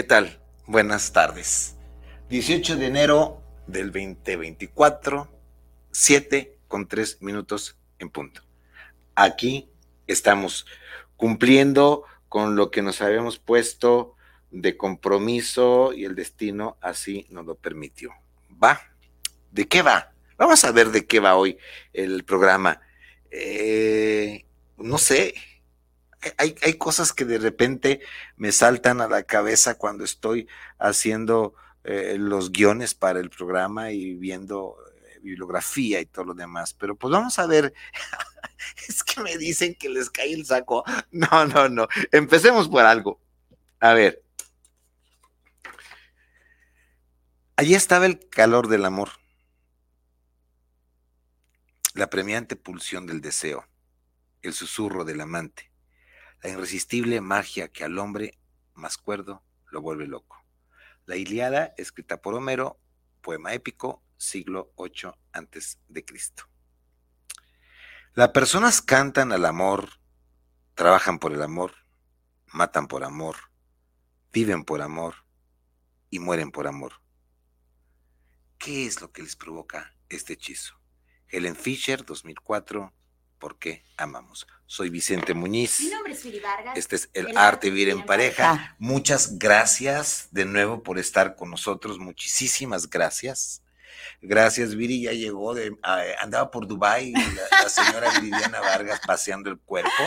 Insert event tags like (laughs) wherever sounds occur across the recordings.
¿qué tal? Buenas tardes. 18 de enero del 2024, 7 con 3 minutos en punto. Aquí estamos cumpliendo con lo que nos habíamos puesto de compromiso y el destino así nos lo permitió. ¿Va? ¿De qué va? Vamos a ver de qué va hoy el programa. Eh, no sé, hay, hay, cosas que de repente me saltan a la cabeza cuando estoy haciendo eh, los guiones para el programa y viendo eh, bibliografía y todo lo demás. Pero pues vamos a ver. (laughs) es que me dicen que les cae el saco. No, no, no. Empecemos por algo. A ver. Allí estaba el calor del amor, la premiante pulsión del deseo, el susurro del amante la irresistible magia que al hombre más cuerdo lo vuelve loco. La Iliada, escrita por Homero, poema épico, siglo VIII antes de Cristo. Las personas cantan al amor, trabajan por el amor, matan por amor, viven por amor y mueren por amor. ¿Qué es lo que les provoca este hechizo? Helen Fisher, 2004, ¿Por qué amamos? Soy Vicente Muñiz. Mi nombre es Viri Vargas. Este es El, Arte de Vivir en Pareja. Muchas gracias de nuevo por estar con nosotros. Muchísimas gracias. Gracias, Viri. Ya llegó, de, andaba por Dubái la, la señora (laughs) Viviana Vargas paseando el cuerpo.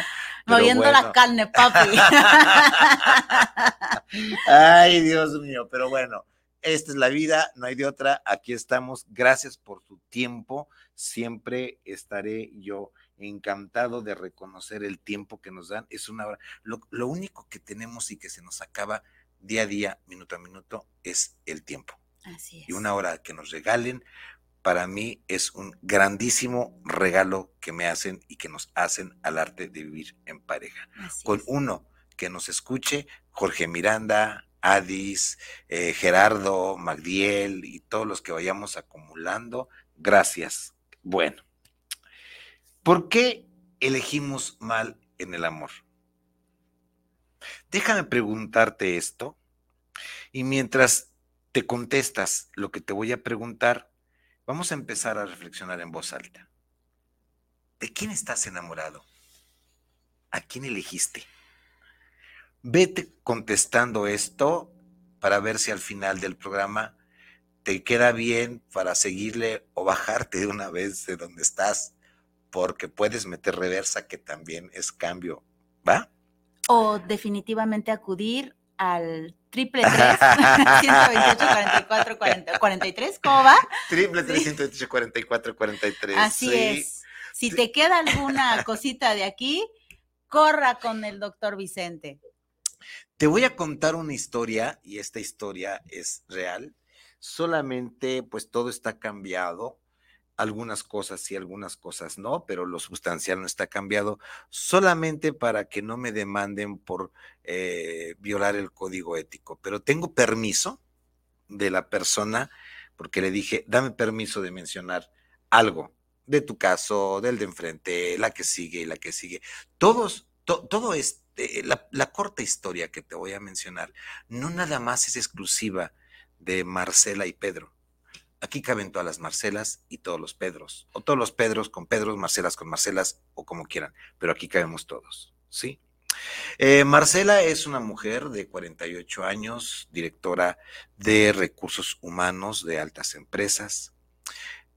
Moviendo la carne, papi. (laughs) Ay, Dios mío, pero bueno, esta es la vida, no hay de otra. Aquí estamos. Gracias por su tiempo. Siempre estaré yo encantado de reconocer el tiempo que nos dan. Es una hora. Lo, lo, único que tenemos y que se nos acaba día a día, minuto a minuto, es el tiempo. Así es. Y una hora que nos regalen, para mí es un grandísimo regalo que me hacen y que nos hacen al arte de vivir en pareja. Así Con es. uno que nos escuche, Jorge Miranda, Adis, eh, Gerardo, Magdiel y todos los que vayamos acumulando. Gracias. Bueno. ¿Por qué elegimos mal en el amor? Déjame preguntarte esto y mientras te contestas lo que te voy a preguntar, vamos a empezar a reflexionar en voz alta. ¿De quién estás enamorado? ¿A quién elegiste? Vete contestando esto para ver si al final del programa te queda bien para seguirle o bajarte de una vez de donde estás porque puedes meter reversa, que también es cambio, ¿va? O definitivamente acudir al triple 3, 128, 44, 40, 43, ¿cómo va? Triple 328, 44, 43. Así sí. es. Si te queda alguna cosita de aquí, corra con el doctor Vicente. Te voy a contar una historia y esta historia es real. Solamente, pues todo está cambiado algunas cosas sí, algunas cosas no, pero lo sustancial no está cambiado, solamente para que no me demanden por eh, violar el código ético. Pero tengo permiso de la persona, porque le dije, dame permiso de mencionar algo de tu caso, del de enfrente, la que sigue y la que sigue. Todos, to, todo este, la, la corta historia que te voy a mencionar, no nada más es exclusiva de Marcela y Pedro Aquí caben todas las Marcelas y todos los Pedros, o todos los Pedros con Pedros, Marcelas con Marcelas, o como quieran, pero aquí cabemos todos, ¿sí? Eh, Marcela es una mujer de 48 años, directora de recursos humanos de altas empresas.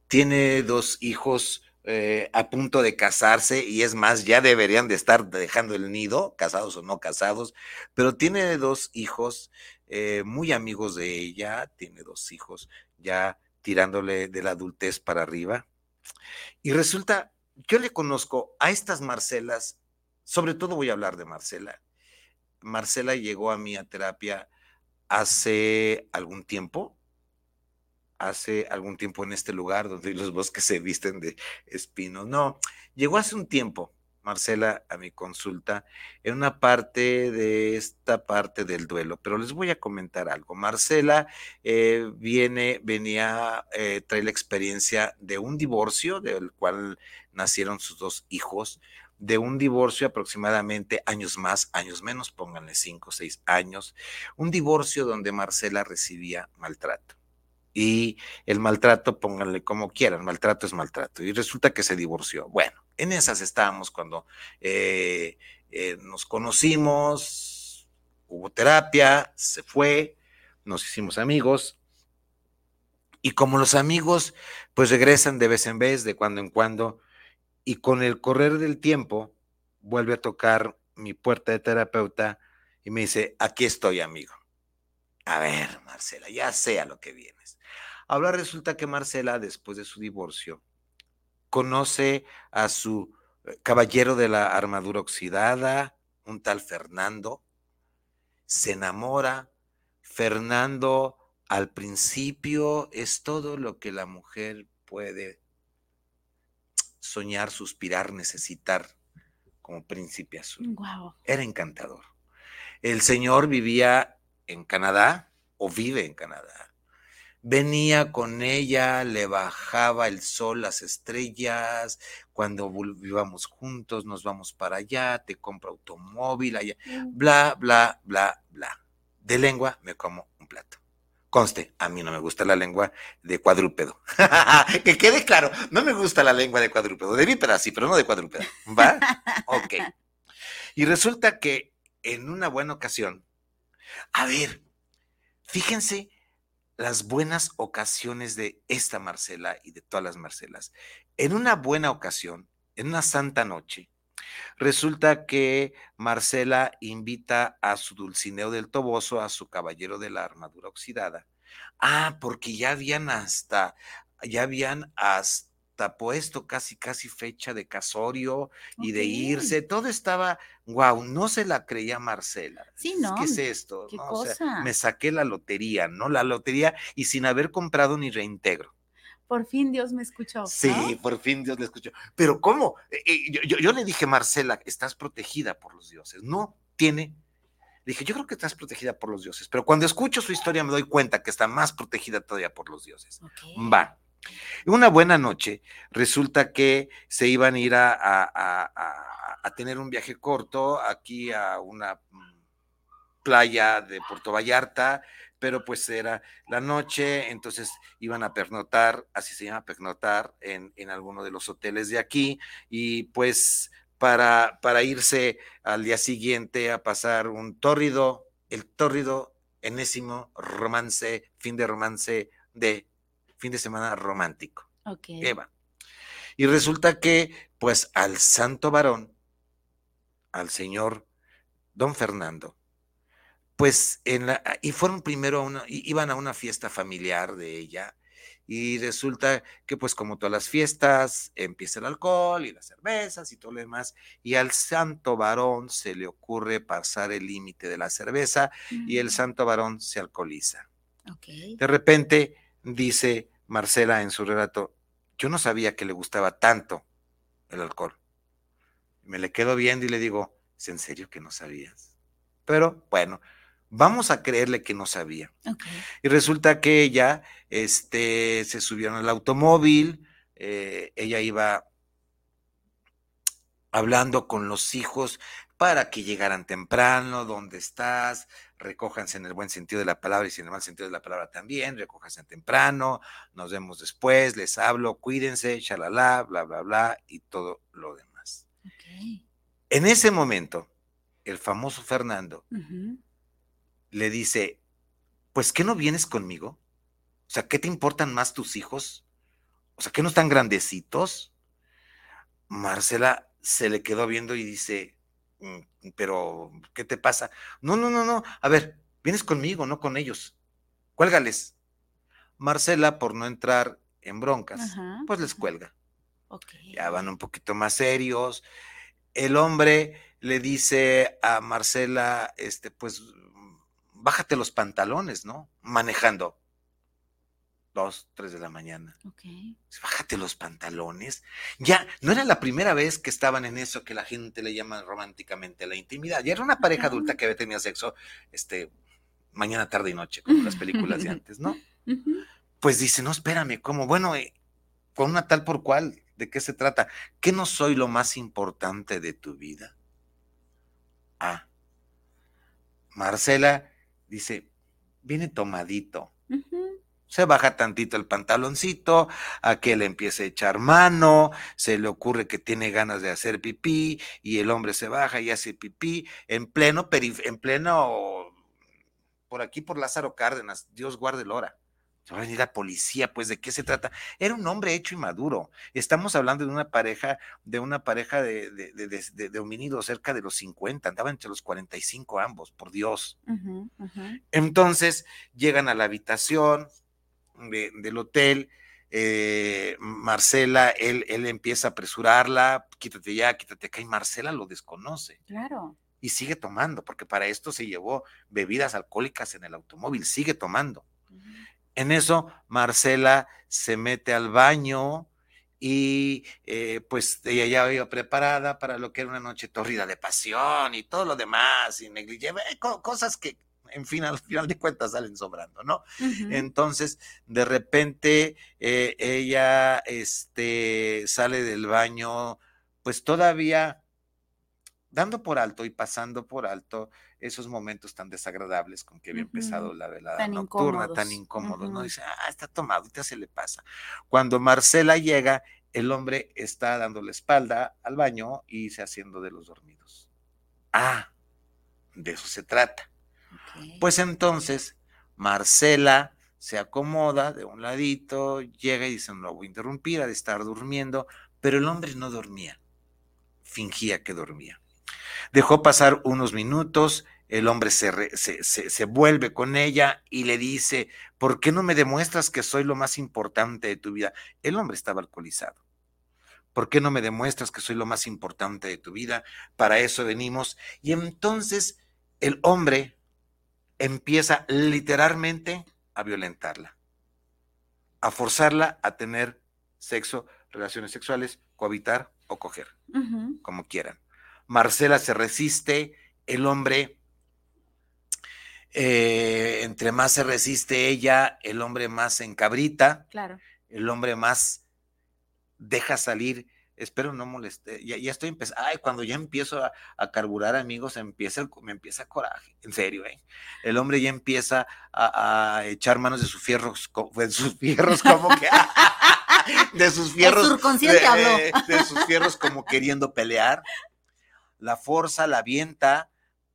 Tiene dos hijos eh, a punto de casarse y es más, ya deberían de estar dejando el nido, casados o no casados, pero tiene dos hijos eh, muy amigos de ella, tiene dos hijos ya tirándole de la adultez para arriba. Y resulta, yo le conozco a estas Marcelas sobre todo voy a hablar de Marcela. Marcela llegó a mi terapia hace algún tiempo, hace algún tiempo en este lugar donde los bosques se visten de espinos. No, llegó hace un tiempo Marcela a mi consulta en una parte de esta parte del duelo, pero les voy a comentar algo. Marcela eh, viene, venía, eh, trae la experiencia de un divorcio del cual nacieron sus dos hijos, de un divorcio aproximadamente años más, años menos, pónganle cinco o seis años, un divorcio donde Marcela recibía maltrato. Y el maltrato, pónganle como quieran, maltrato es maltrato. Y resulta que se divorció. Bueno, en esas estábamos cuando eh, eh, nos conocimos, hubo terapia, se fue, nos hicimos amigos. Y como los amigos, pues regresan de vez en vez, de cuando en cuando, y con el correr del tiempo vuelve a tocar mi puerta de terapeuta y me dice, aquí estoy, amigo. A ver, Marcela, ya sé a lo que vienes. Ahora resulta que Marcela, después de su divorcio, conoce a su eh, caballero de la armadura oxidada, un tal Fernando, se enamora. Fernando al principio es todo lo que la mujer puede soñar, suspirar, necesitar como príncipe azul. Era encantador. El señor vivía en Canadá o vive en Canadá. Venía con ella, le bajaba el sol, las estrellas, cuando vivíamos juntos, nos vamos para allá, te compro automóvil, allá, mm. bla, bla, bla, bla. De lengua me como un plato. Conste, a mí no me gusta la lengua de cuadrúpedo. (laughs) que quede claro, no me gusta la lengua de cuadrúpedo. De bípeda sí, pero no de cuadrúpedo. ¿Va? Ok. Y resulta que en una buena ocasión, a ver, fíjense las buenas ocasiones de esta Marcela y de todas las Marcelas. En una buena ocasión, en una santa noche, Resulta que Marcela invita a su Dulcineo del Toboso, a su caballero de la armadura oxidada. Ah, porque ya habían hasta, ya habían hasta puesto casi, casi fecha de casorio y de irse. Todo estaba, wow, no se la creía Marcela. Sí, ¿no? ¿Qué es esto? me saqué la lotería, ¿no? La lotería y sin haber comprado ni reintegro por fin Dios me escuchó. Sí, por fin Dios le escuchó. Pero ¿cómo? Eh, eh, yo, le dije, Marcela, estás protegida por los dioses. No tiene. Dije, yo creo que estás protegida por los dioses, pero cuando escucho su historia me doy cuenta que está más protegida todavía por los dioses. Va. Una buena noche, resulta que se iban a ir a, tener un viaje corto aquí a una mm, playa de Puerto Vallarta, pero pues era la noche, entonces iban a pernotar, así se llama pernotar, en, en alguno de los hoteles de aquí, y pues para, para irse al día siguiente a pasar un tórrido, el tórrido enésimo romance, fin de romance de fin de semana romántico. Ok. Eva. Y resulta que, pues, al santo varón, al señor don Fernando, pues en la, y fueron primero a una, iban a una fiesta familiar de ella y resulta que pues como todas las fiestas empieza el alcohol y las cervezas y todo lo demás y al santo varón se le ocurre pasar el límite de la cerveza y el mm. santo varón se alcoholiza. De repente dice Marcela en su relato, yo no sabía que le gustaba tanto el alcohol. Me le quedo viendo y le digo, ¿es en serio que no sabías? Pero bueno, Vamos a creerle que no sabía. Y resulta que ella este, se subieron al automóvil, eh, ella iba hablando con los hijos para que llegaran temprano, ¿dónde estás? Recójanse en el buen sentido de la palabra y en el mal sentido de la palabra también, recójanse temprano, nos vemos después, les hablo, cuídense, shalala, bla, bla, bla, y todo lo demás. En ese momento, el famoso Fernando, le dice, pues ¿qué no vienes conmigo? O sea, ¿qué te importan más tus hijos? O sea, ¿qué no están grandecitos? Marcela se le quedó viendo y dice, pero, ¿qué te pasa? No, no, no, no. A ver, vienes conmigo, no con ellos. Cuélgales. Marcela, por no entrar en broncas, pues les cuelga. Ya van un poquito más serios. El hombre le dice a Marcela, este, pues, bájate los pantalones, ¿no? Manejando dos, tres de la mañana. Bájate los pantalones. Ya, no era la primera vez que estaban en eso que la gente le llama románticamente la intimidad. Ya era una pareja adulta que había tenido sexo, este, mañana, tarde y noche, como las películas de antes, ¿no? (laughs) Pues dice, no, espérame, ¿cómo? Bueno, eh, con una tal por cual, ¿de qué se trata? ¿Que no soy lo más importante de tu vida? Ah, Marcela dice, viene tomadito se baja tantito el pantaloncito, a que le empiece a echar mano, se le ocurre que tiene ganas de hacer pipí y el hombre se baja y hace pipí en pleno, en pleno, por aquí por Lázaro Cárdenas, Dios guarde el hora. Se va a venir la policía, pues, ¿de qué se trata? Era un hombre hecho y maduro. Estamos hablando de una pareja, de una pareja de, de, de, homínidos cerca de los 50, andaban entre los 45 ambos, por Dios. Entonces, llegan a la habitación, del hotel. Eh, Marcela, él, él empieza a apresurarla, quítate ya, quítate acá, y Marcela lo desconoce. Claro. Y sigue tomando, porque para esto se llevó bebidas alcohólicas en el automóvil, sigue tomando. En eso, Marcela se mete al baño y eh, pues ella ya iba preparada para lo que era una noche tórrida de pasión y todo lo demás, y negligé, cosas que en fin, al final de cuentas salen sobrando, ¿no? Entonces, de repente, eh, ella este, sale del baño, pues todavía dando por alto y pasando por alto esos momentos tan desagradables con que había empezado la velada nocturna, tan incómodos, ¿no? Dice, ah, está tomado, ya se le pasa. Cuando Marcela llega, el hombre está dando la espalda al baño y se haciendo de los dormidos. Ah, de eso se trata. Pues entonces Marcela se acomoda de un ladito, llega y dice, no voy a interrumpir, ha de estar durmiendo, pero el hombre no dormía, fingía que dormía. Dejó pasar unos minutos, el hombre se, se, vuelve con ella y le dice, ¿por qué no me demuestras que soy lo más importante de tu vida? El hombre estaba alcoholizado. ¿Por qué no me demuestras que soy lo más importante de tu vida? Para eso venimos. Y entonces el hombre empieza literalmente a violentarla, a forzarla a tener sexo, relaciones sexuales, cohabitar o coger, como quieran. Marcela se resiste, el hombre, eh, entre más se resiste ella, el hombre más se encabrita, claro. el hombre más deja salir espero no moleste, ya, ya estoy empezando, ay, cuando ya empiezo a, carburar, amigos, empieza me empieza coraje, en serio, ¿eh? El hombre ya empieza a, echar manos de sus fierros, de sus fierros como que, (laughs) de sus fierros, de, de sus fierros como queriendo pelear, la fuerza, la avienta,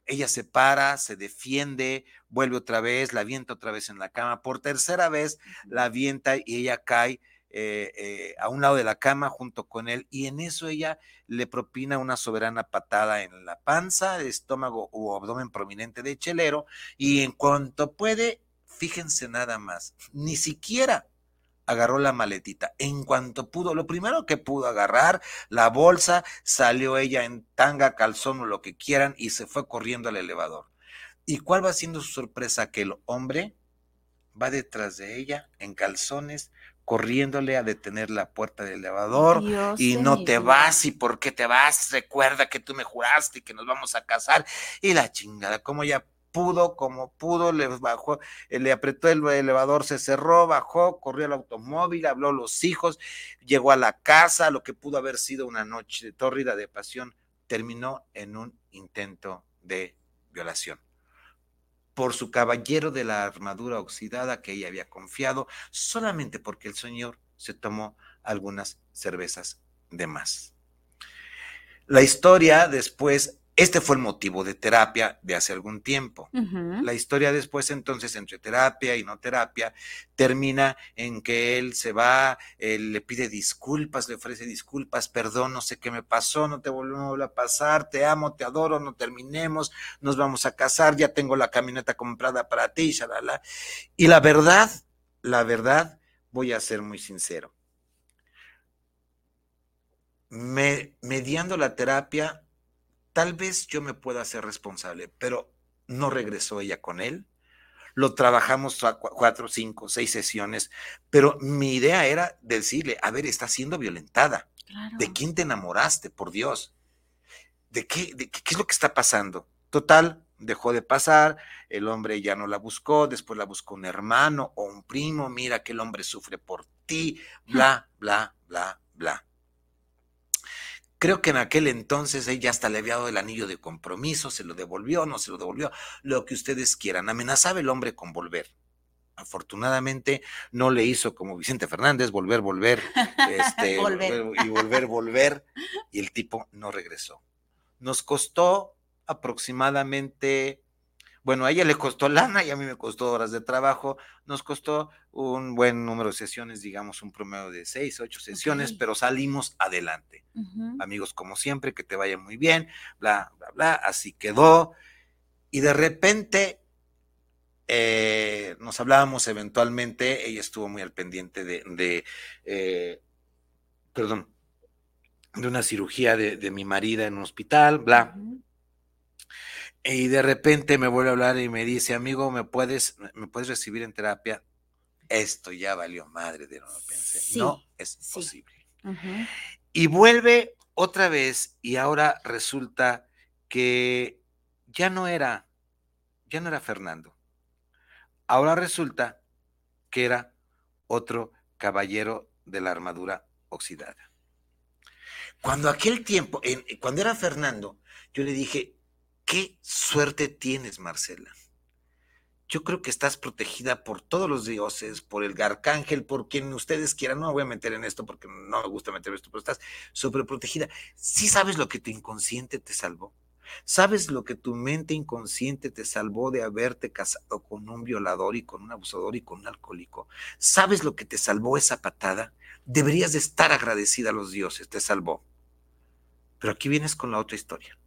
ella se para, se defiende, vuelve otra vez, la avienta otra vez en la cama, por tercera vez la avienta y ella cae eh, eh, a un lado de la cama junto con él y en eso ella le propina una soberana patada en la panza, estómago o abdomen prominente de chelero y en cuanto puede, fíjense nada más, ni siquiera agarró la maletita. En cuanto pudo, lo primero que pudo agarrar, la bolsa, salió ella en tanga, calzón o lo que quieran y se fue corriendo al elevador. ¿Y cuál va siendo su sorpresa? Que el hombre va detrás de ella en calzones, corriéndole a detener la puerta del elevador y no te vas y por qué te vas, recuerda que tú me juraste y que nos vamos a casar y la chingada, como ya pudo, como pudo, le bajó, eh, le apretó el elevador, se cerró, bajó, corrió al automóvil, habló a los hijos, llegó a la casa, lo que pudo haber sido una noche tórrida de pasión, terminó en un intento de violación por su caballero de la armadura oxidada que ella había confiado, solamente porque el señor se tomó algunas cervezas de más. La historia después Este fue el motivo de terapia de hace algún tiempo. La historia después entonces entre terapia y no terapia termina en que él se va, él le pide disculpas, le ofrece disculpas, perdón, no sé qué me pasó, no te volvemos a pasar, te amo, te adoro, no terminemos, nos vamos a casar, ya tengo la camioneta comprada para ti, shalala. Y la verdad, la verdad, voy a ser muy sincero. Me, mediando la terapia, tal vez yo me pueda hacer responsable, pero no regresó ella con él. Lo trabajamos a cuatro, cinco, seis sesiones, pero mi idea era decirle, a ver, está siendo violentada. ¿De quién te enamoraste, por Dios? ¿De qué, de qué, qué es lo que está pasando? Total, dejó de pasar, el hombre ya no la buscó, después la buscó un hermano o un primo, mira que el hombre sufre por ti, bla, bla, bla, bla. Creo que en aquel entonces ella hasta le había dado el anillo de compromiso, se lo devolvió, no se lo devolvió, lo que ustedes quieran. Amenazaba el hombre con volver. Afortunadamente no le hizo como Vicente Fernández, volver, volver, este, (laughs) y volver, volver, y el tipo no regresó. Nos costó aproximadamente bueno, a ella le costó lana y a mí me costó horas de trabajo. Nos costó un buen número de sesiones, digamos un promedio de seis, ocho sesiones, pero salimos adelante. Amigos, como siempre, que te vaya muy bien, bla, bla, bla. Así quedó. Y de repente eh, nos hablábamos eventualmente. Ella estuvo muy al pendiente de, eh, perdón, de una cirugía de, mi marida en un hospital, bla. Y de repente me vuelve a hablar y me dice, amigo, ¿me puedes, me puedes recibir en terapia? Esto ya valió madre de no lo pensé. no es posible. Y vuelve otra vez y ahora resulta que ya no era, ya no era Fernando. Ahora resulta que era otro caballero de la armadura oxidada. Cuando aquel tiempo, cuando era Fernando, yo le dije, Qué suerte tienes, Marcela. Yo creo que estás protegida por todos los dioses, por el arcángel, por quien ustedes quieran. No me voy a meter en esto porque no me gusta meter esto, pero estás sobreprotegida. ¿Sí sabes lo que tu inconsciente te salvó? ¿Sabes lo que tu mente inconsciente te salvó de haberte casado con un violador y con un abusador y con un alcohólico? ¿Sabes lo que te salvó esa patada? Deberías de estar agradecida a los dioses, te salvó. Pero aquí vienes con la otra historia.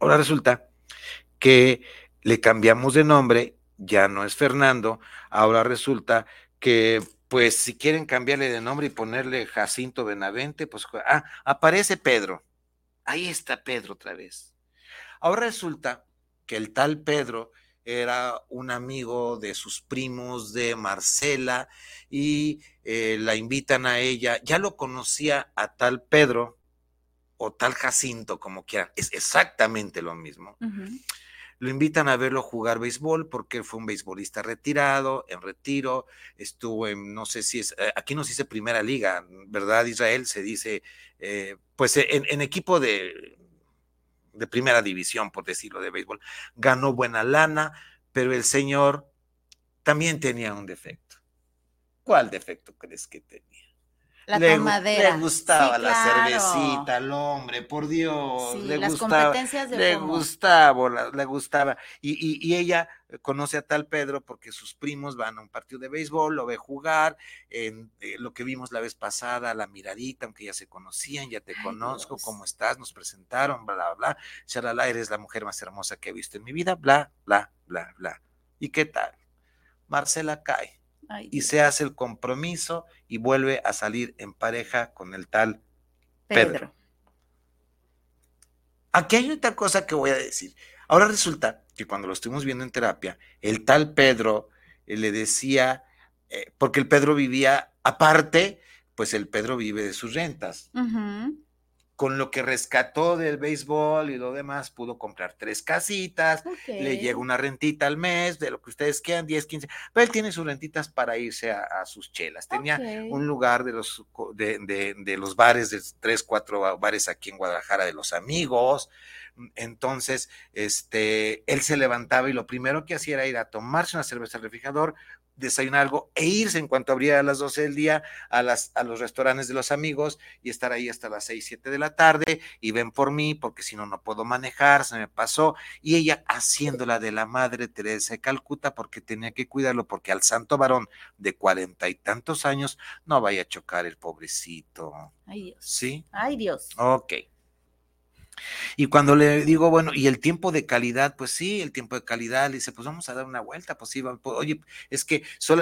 Ahora resulta que le cambiamos de nombre, ya no es Fernando, ahora resulta que pues si quieren cambiarle de nombre y ponerle Jacinto Benavente, pues ah, aparece Pedro. Ahí está Pedro otra vez. Ahora resulta que el tal Pedro era un amigo de sus primos de Marcela y eh, la invitan a ella. Ya lo conocía a tal Pedro, o tal Jacinto, como quieran, es exactamente lo mismo. Lo invitan a verlo jugar béisbol porque él fue un beisbolista retirado, en retiro, estuvo en, no sé si es, eh, aquí no se dice primera liga, ¿verdad, Israel? Se dice, eh, pues en, equipo de, de primera división, por decirlo, de béisbol. Ganó buena lana, pero el señor también tenía un defecto. ¿Cuál defecto crees que tenía? La le, tomadera. Le gustaba la cervecita al hombre, por Dios. le las gustaba, competencias de Le gustaba, le gustaba. Y, ella conoce a tal Pedro porque sus primos van a un partido de béisbol, lo ve jugar, en, eh, lo que vimos la vez pasada, la miradita, aunque ya se conocían, ya te conozco, ¿cómo estás? Nos presentaron, bla, bla, bla. Shalala, eres la mujer más hermosa que he visto en mi vida, bla, bla, bla, bla. ¿Y qué tal? Marcela cae y se hace el compromiso y vuelve a salir en pareja con el tal Pedro. Aquí hay otra cosa que voy a decir. Ahora resulta que cuando lo estuvimos viendo en terapia, el tal Pedro eh, le decía, eh, porque el Pedro vivía aparte, pues el Pedro vive de sus rentas con lo que rescató del béisbol y lo demás, pudo comprar tres casitas, le llega una rentita al mes, de lo que ustedes quieran, 10, 15, pero él tiene sus rentitas para irse a, sus chelas. Tenía un lugar de los, de, los bares, de tres, cuatro bares aquí en Guadalajara de los amigos. Entonces, este, él se levantaba y lo primero que hacía era ir a tomarse una cerveza al refrigerador, desayunar algo e irse en cuanto abriera a las 12 del día a, las, a los restaurantes de los amigos y estar ahí hasta las 6, 7 de la tarde y ven por mí porque si no, no puedo manejar, se me pasó. Y ella haciéndola de la madre Teresa de Calcuta porque tenía que cuidarlo porque al santo varón de cuarenta y tantos años no vaya a chocar el pobrecito. Ay, Dios. ¿Sí? Ay, Dios. Ok. Y cuando le digo, bueno, y el tiempo de calidad, pues sí, el tiempo de calidad, le dice, pues vamos a dar una vuelta, pues iba, pues, oye, es que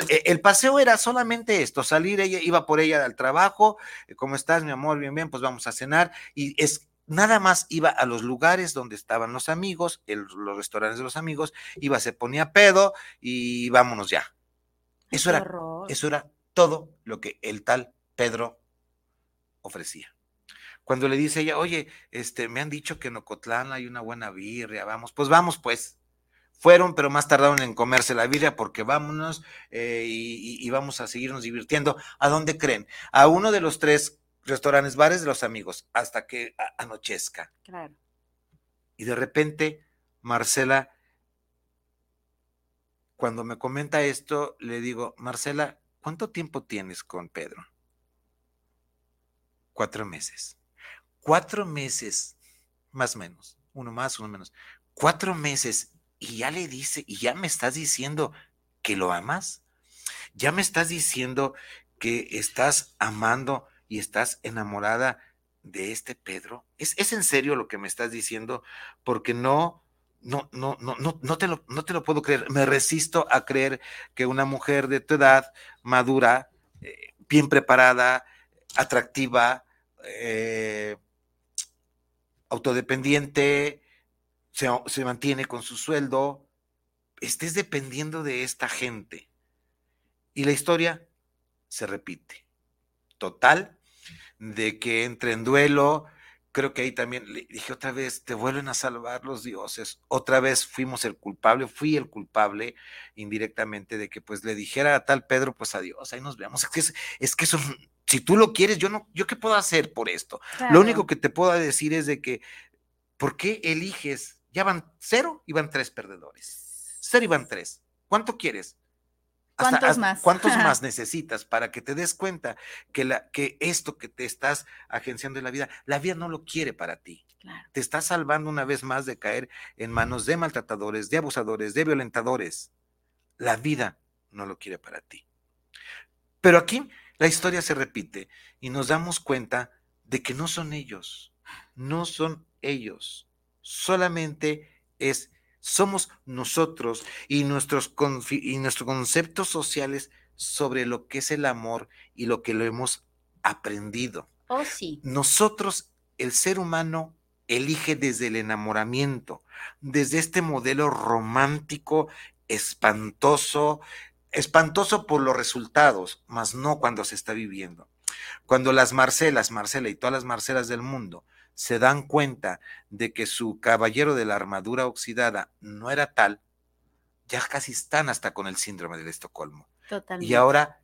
e, el paseo era solamente esto, salir, ella iba por ella al trabajo, eh, ¿cómo estás, mi amor? Bien, bien, pues vamos a cenar, y es nada más iba a los lugares donde estaban los amigos, los restaurantes de los amigos, iba, se ponía pedo y vámonos ya. Eso era, eso era todo lo que el tal Pedro ofrecía. Cuando le dice ella, oye, este, me han dicho que en Ocotlán hay una buena birria, vamos, pues vamos, pues. Fueron, pero más tardaron en comerse la birria porque vámonos eh, y, vamos a seguirnos divirtiendo. ¿A dónde creen? A uno de los tres restaurantes, bares de los amigos, hasta que anochezca. Claro. Y de repente, Marcela, cuando me comenta esto, le digo, Marcela, ¿cuánto tiempo tienes con Pedro? Cuatro meses cuatro meses, más o menos, uno más, uno menos, cuatro meses y ya le dice, y ya me estás diciendo que lo amas, ya me estás diciendo que estás amando y estás enamorada de este Pedro. ¿Es, es en serio lo que me estás diciendo? Porque no, no, no, no, no, no, te lo, no te lo puedo creer. Me resisto a creer que una mujer de tu edad, madura, eh, bien preparada, atractiva, eh, autodependiente, se, mantiene con su sueldo, estés dependiendo de esta gente. Y la historia se repite. Total, de que entre en duelo, creo que ahí también le dije otra vez, te vuelven a salvar los dioses. Otra vez fuimos el culpable, fui el culpable indirectamente de que pues le dijera a tal Pedro, pues adiós, ahí nos vemos. Es que, es, que eso si tú lo quieres, yo no, yo qué puedo hacer por esto. Lo único que te puedo decir es de que, ¿por qué eliges? Ya van cero y van tres perdedores. Cero y van tres. ¿Cuánto quieres? ¿Cuántos más? ¿Cuántos (laughs) más necesitas para que te des cuenta que, la, que esto que te estás agenciando en la vida, la vida no lo quiere para ti? Te estás salvando una vez más de caer en manos de maltratadores, de abusadores, de violentadores. La vida no lo quiere para ti. Pero aquí la historia se repite y nos damos cuenta de que no son ellos, no son ellos, solamente es, somos nosotros y nuestros, y nuestros conceptos sociales sobre lo que es el amor y lo que lo hemos aprendido. Oh, sí. Nosotros, el ser humano, elige desde el enamoramiento, desde este modelo romántico, espantoso, espantoso por los resultados, mas no cuando se está viviendo. Cuando las Marcelas, Marcela y todas las Marcelas del mundo se dan cuenta de que su caballero de la armadura oxidada no era tal, ya casi están hasta con el síndrome del Estocolmo. Totalmente. Y ahora,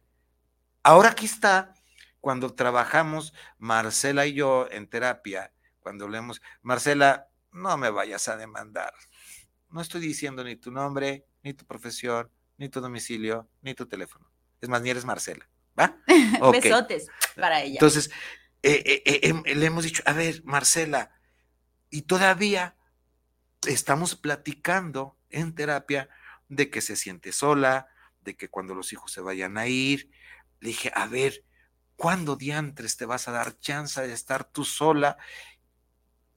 ahora aquí está, cuando trabajamos Marcela y yo en terapia, cuando leemos, Marcela, no me vayas a demandar. No estoy diciendo ni tu nombre, ni tu profesión, ni tu domicilio, ni tu teléfono. Es más, ni eres Marcela. ¿Va? (laughs) Besotes para ella. Entonces, eh, eh, eh, em, le hemos dicho, a ver, Marcela, y todavía estamos platicando en terapia de que se siente sola, de que cuando los hijos se vayan a ir, le dije, a ver, ¿cuándo diantres te vas a dar chance de estar tú sola?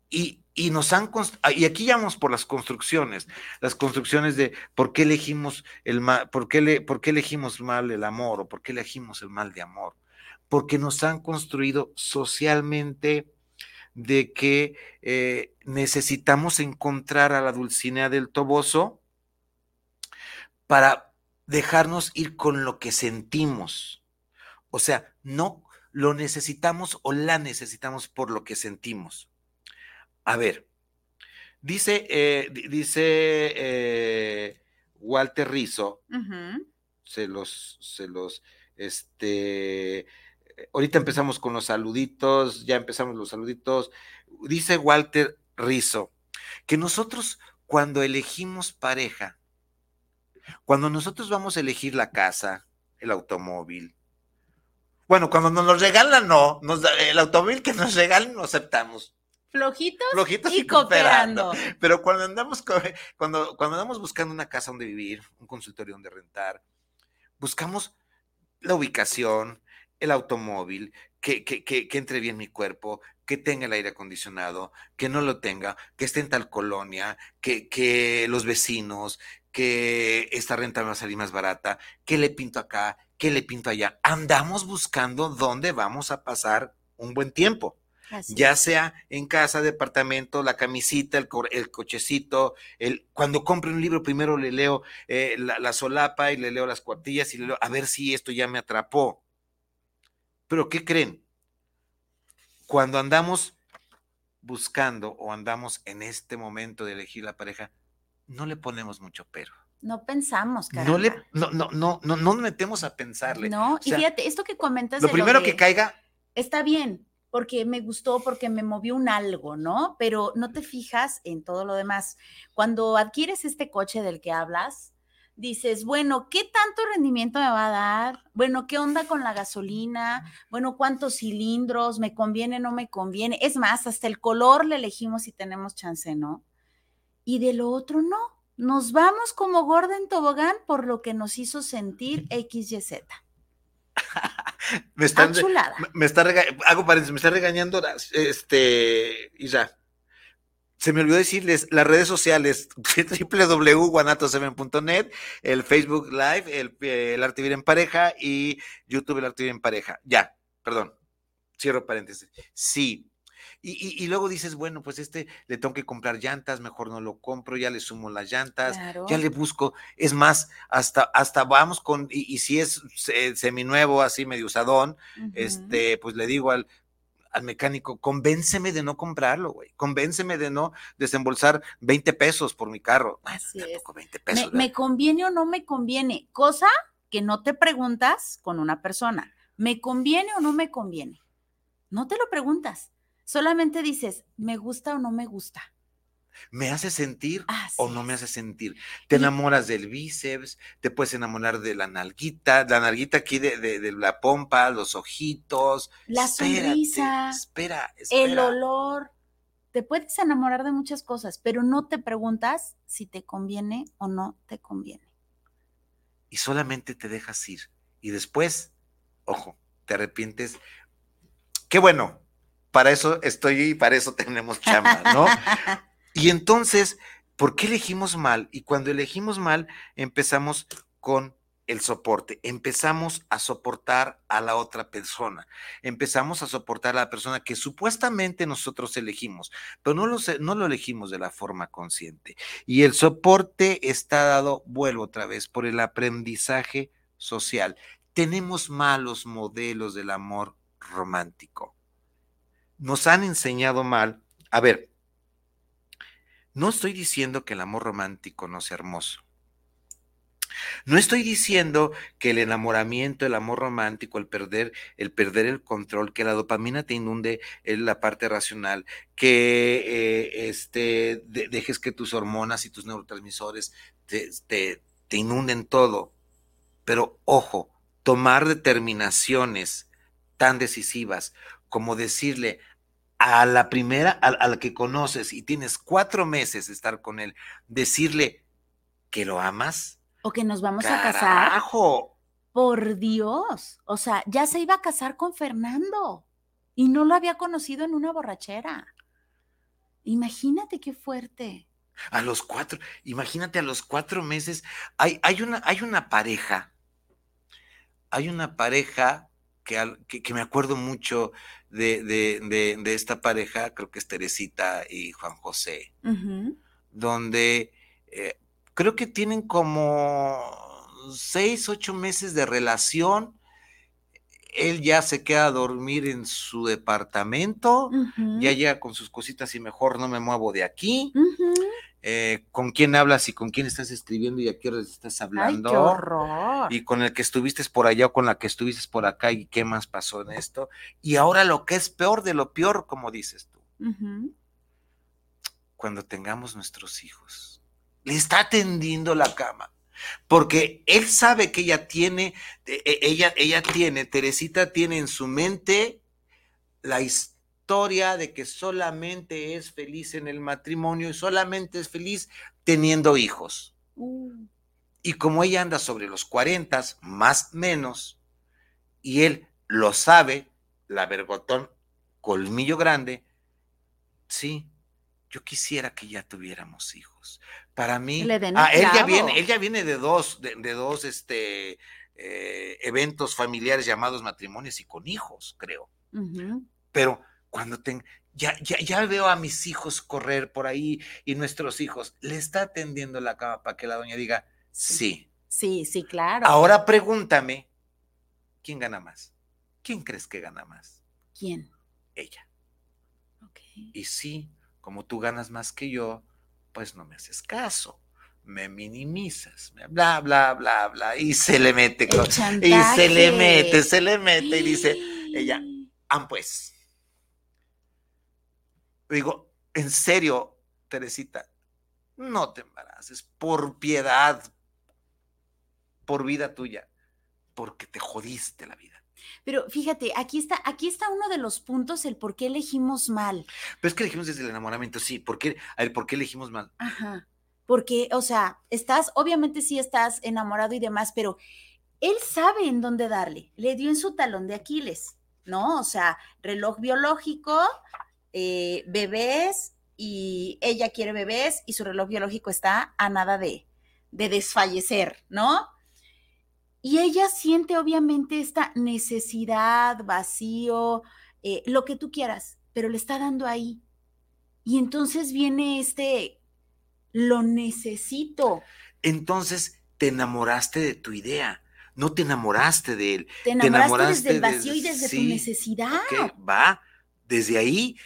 Y, y nos han ah, y aquí vamos por las construcciones, las construcciones de por qué elegimos el mal, por qué, por qué elegimos mal el amor o por qué elegimos el mal de amor, porque nos han construido socialmente de que eh, necesitamos encontrar a la Dulcinea del Toboso para dejarnos ir con lo que sentimos. O sea, no lo necesitamos o la necesitamos por lo que sentimos. A ver, dice, eh, dice eh, Walter Rizzo, se los, se los, este, ahorita empezamos con los saluditos, ya empezamos los saluditos. Dice Walter Rizzo que nosotros cuando elegimos pareja, Cuando nosotros vamos a elegir la casa, el automóvil, bueno, cuando nos lo regalan, no, nos el automóvil que nos regalan lo aceptamos. Flojitos, Flojitos y, cooperando. Pero cuando andamos, cuando, cuando andamos buscando una casa donde vivir, un consultorio donde rentar, buscamos la ubicación, el automóvil, que, que, que, que, entre bien mi cuerpo, que tenga el aire acondicionado, que no lo tenga, que esté en tal colonia, que, que los vecinos, que esta renta va a salir más barata, que le pinto acá, que le pinto allá. Andamos buscando dónde vamos a pasar un buen tiempo. Ya sea en casa, departamento, la camisita, el, el cochecito, el, cuando compre un libro primero le leo eh, la, la, solapa y le leo las cuartillas y le leo a ver si esto ya me atrapó. Pero ¿qué creen? Cuando andamos buscando o andamos en este momento de elegir la pareja, no le ponemos mucho pero. No pensamos, caramba. No le, no, no, no, no, nos metemos a pensarle. No, y fíjate, esto que comentas. Lo primero que caiga. Está bien, porque me gustó, porque me movió un algo, ¿no? Pero no te fijas en todo lo demás. Cuando adquieres este coche del que hablas, dices, bueno, ¿qué tanto rendimiento me va a dar? Bueno, ¿qué onda con la gasolina? Bueno, ¿cuántos cilindros? ¿Me conviene, no me conviene? Es más, hasta el color le elegimos si tenemos chance, ¿no? Y de lo otro, no nos vamos como gorda en tobogán por lo que nos hizo sentir (laughs) XYZ. Me están, me, está hago paréntesis, me está regañando este ya. Se me olvidó decirles las redes sociales (laughs) www.guanato7.net, el Facebook Live, el, el Arte en Pareja y YouTube el Arte en Pareja. Ya, perdón. Cierro paréntesis. Sí, y, y, luego dices, bueno, pues este le tengo que comprar llantas, mejor no lo compro, ya le sumo las llantas, ya le busco. Es más, hasta, hasta vamos con, y, si es seminuevo, así medio usadón, este, pues le digo al, al mecánico, convénceme de no comprarlo, güey. Convénceme de no desembolsar 20 pesos por mi carro. Así es. 20 pesos, me, me, conviene o no me conviene? Cosa que no te preguntas con una persona. ¿Me conviene o no me conviene? No te lo preguntas. Solamente dices, ¿me gusta o no me gusta? ¿Me hace sentir o no me hace sentir? Te enamoras del bíceps, te puedes enamorar de la nalguita, la nalguita aquí de, la pompa, los ojitos. La sonrisa. Espera, espera. El olor. Te puedes enamorar de muchas cosas, pero no te preguntas si te conviene o no te conviene. Y solamente te dejas ir. Y después, ojo, te arrepientes. Qué bueno, para eso estoy y para eso tenemos chamba, ¿no? (laughs) y entonces, ¿por qué elegimos mal? Y cuando elegimos mal, empezamos con el soporte. Empezamos a soportar a la otra persona. Empezamos a soportar a la persona que supuestamente nosotros elegimos, pero no lo, no lo elegimos de la forma consciente. Y el soporte está dado, vuelvo otra vez, por el aprendizaje social. Tenemos malos modelos del amor romántico nos han enseñado mal. A ver, no estoy diciendo que el amor romántico no sea hermoso. No estoy diciendo que el enamoramiento, el amor romántico, el perder, el perder el control, que la dopamina te inunde en la parte racional, que eh, este, dejes que tus hormonas y tus neurotransmisores te, te, te inunden todo. Pero ojo, tomar determinaciones tan decisivas como decirle a la primera, a, la que conoces y tienes cuatro meses de estar con él, decirle que lo amas. O que nos vamos a casar. Por Dios. O sea, ya se iba a casar con Fernando y no lo había conocido en una borrachera. Imagínate qué fuerte. A los cuatro, imagínate a los cuatro meses. Hay, hay, una, hay una pareja, hay una pareja que, me acuerdo mucho de, esta pareja, creo que es Teresita y Juan José, donde eh, creo que tienen como seis, ocho meses de relación. Él ya se queda a dormir en su departamento, ya llega con sus cositas y mejor no me muevo de aquí. Eh, con quién hablas y con quién estás escribiendo y a qué estás hablando. Ay, qué horror. Y con el que estuviste por allá o con la que estuviste por acá y qué más pasó en esto. Y ahora lo que es peor de lo peor, como dices tú. Cuando tengamos nuestros hijos, le está tendiendo la cama. Porque él sabe que ella tiene, e, e, ella, ella tiene, Teresita tiene en su mente la historia de que solamente es feliz en el matrimonio y solamente es feliz teniendo hijos. Uh. Y como ella anda sobre los 40, más menos, y él lo sabe, la vergotón, colmillo grande, sí, yo quisiera que ya tuviéramos hijos. Para mí, ah, él, ya viene, él ya viene de dos, de, dos este, eh, eventos familiares llamados matrimonios y con hijos, creo. Pero cuando ten, ya, ya, ya, veo a mis hijos correr por ahí y nuestros hijos, le está atendiendo la cama para que la doña diga, sí. Sí, sí, claro. Ahora pregúntame, ¿quién gana más? ¿Quién crees que gana más? ¿Quién? Ella. Y sí, como tú ganas más que yo, pues no me haces caso, me minimizas, bla, bla, bla, bla, y se le mete, y se le mete, se le mete, y dice ella, ah, pues. Digo, en serio, Teresita, no te embaraces, por piedad, por vida tuya, porque te jodiste la vida. Pero fíjate, aquí está, aquí está uno de los puntos, el por qué elegimos mal. Pero es que elegimos desde el enamoramiento, sí. ¿Por qué? A ver, ¿por qué elegimos mal? Ajá. Porque, o sea, estás, obviamente sí estás enamorado y demás, pero él sabe en dónde darle. Le dio en su talón de Aquiles, ¿no? O sea, reloj biológico, eh, bebés, y ella quiere bebés, y su reloj biológico está a nada de, de desfallecer, ¿no? Y ella siente obviamente esta necesidad, vacío, eh, lo que tú quieras, pero le está dando ahí. Y entonces viene este, lo necesito. Entonces te enamoraste de tu idea, no te enamoraste de él. Te enamoraste, desde el vacío y desde tu necesidad. va, desde ahí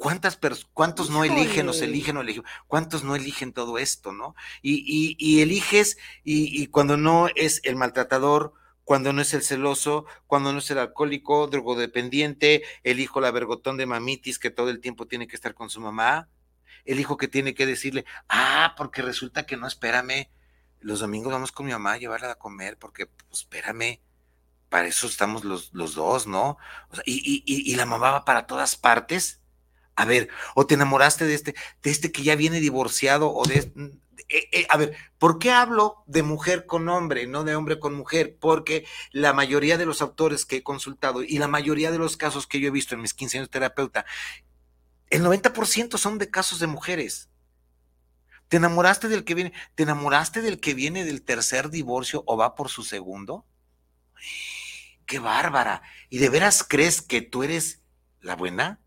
¿Cuántas ¿Cuántos no eligen o se eligen o eligen? ¿Cuántos no eligen todo esto, no? Y, y, eliges, y, cuando no es el maltratador, cuando no es el celoso, cuando no es el alcohólico, drogodependiente, el hijo la vergotón de mamitis que todo el tiempo tiene que estar con su mamá, el hijo que tiene que decirle, ah, porque resulta que no, espérame, los domingos vamos con mi mamá a llevarla a comer, porque, pues, espérame, para eso estamos los, los dos, ¿no? y, y, y la mamá va para todas partes a ver, o te enamoraste de este, de este que ya viene divorciado, o de. Eh, a ver, ¿por qué hablo de mujer con hombre, no de hombre con mujer? Porque la mayoría de los autores que he consultado y la mayoría de los casos que yo he visto en mis 15 años de terapeuta, el 90% son de casos de mujeres. ¿Te enamoraste del que viene? ¿Te enamoraste del que viene del tercer divorcio o va por su segundo? ¡Qué bárbara! ¿Y de veras crees que tú eres la buena?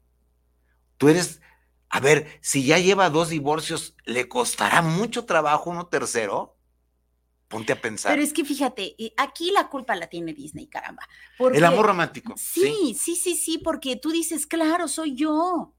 Tú eres, a ver, si ya lleva dos divorcios, ¿le costará mucho trabajo uno tercero? Ponte a pensar. Pero es que fíjate, eh, aquí la culpa la tiene Disney, caramba. el amor romántico. sí, sí, sí, sí, porque tú dices, claro, soy yo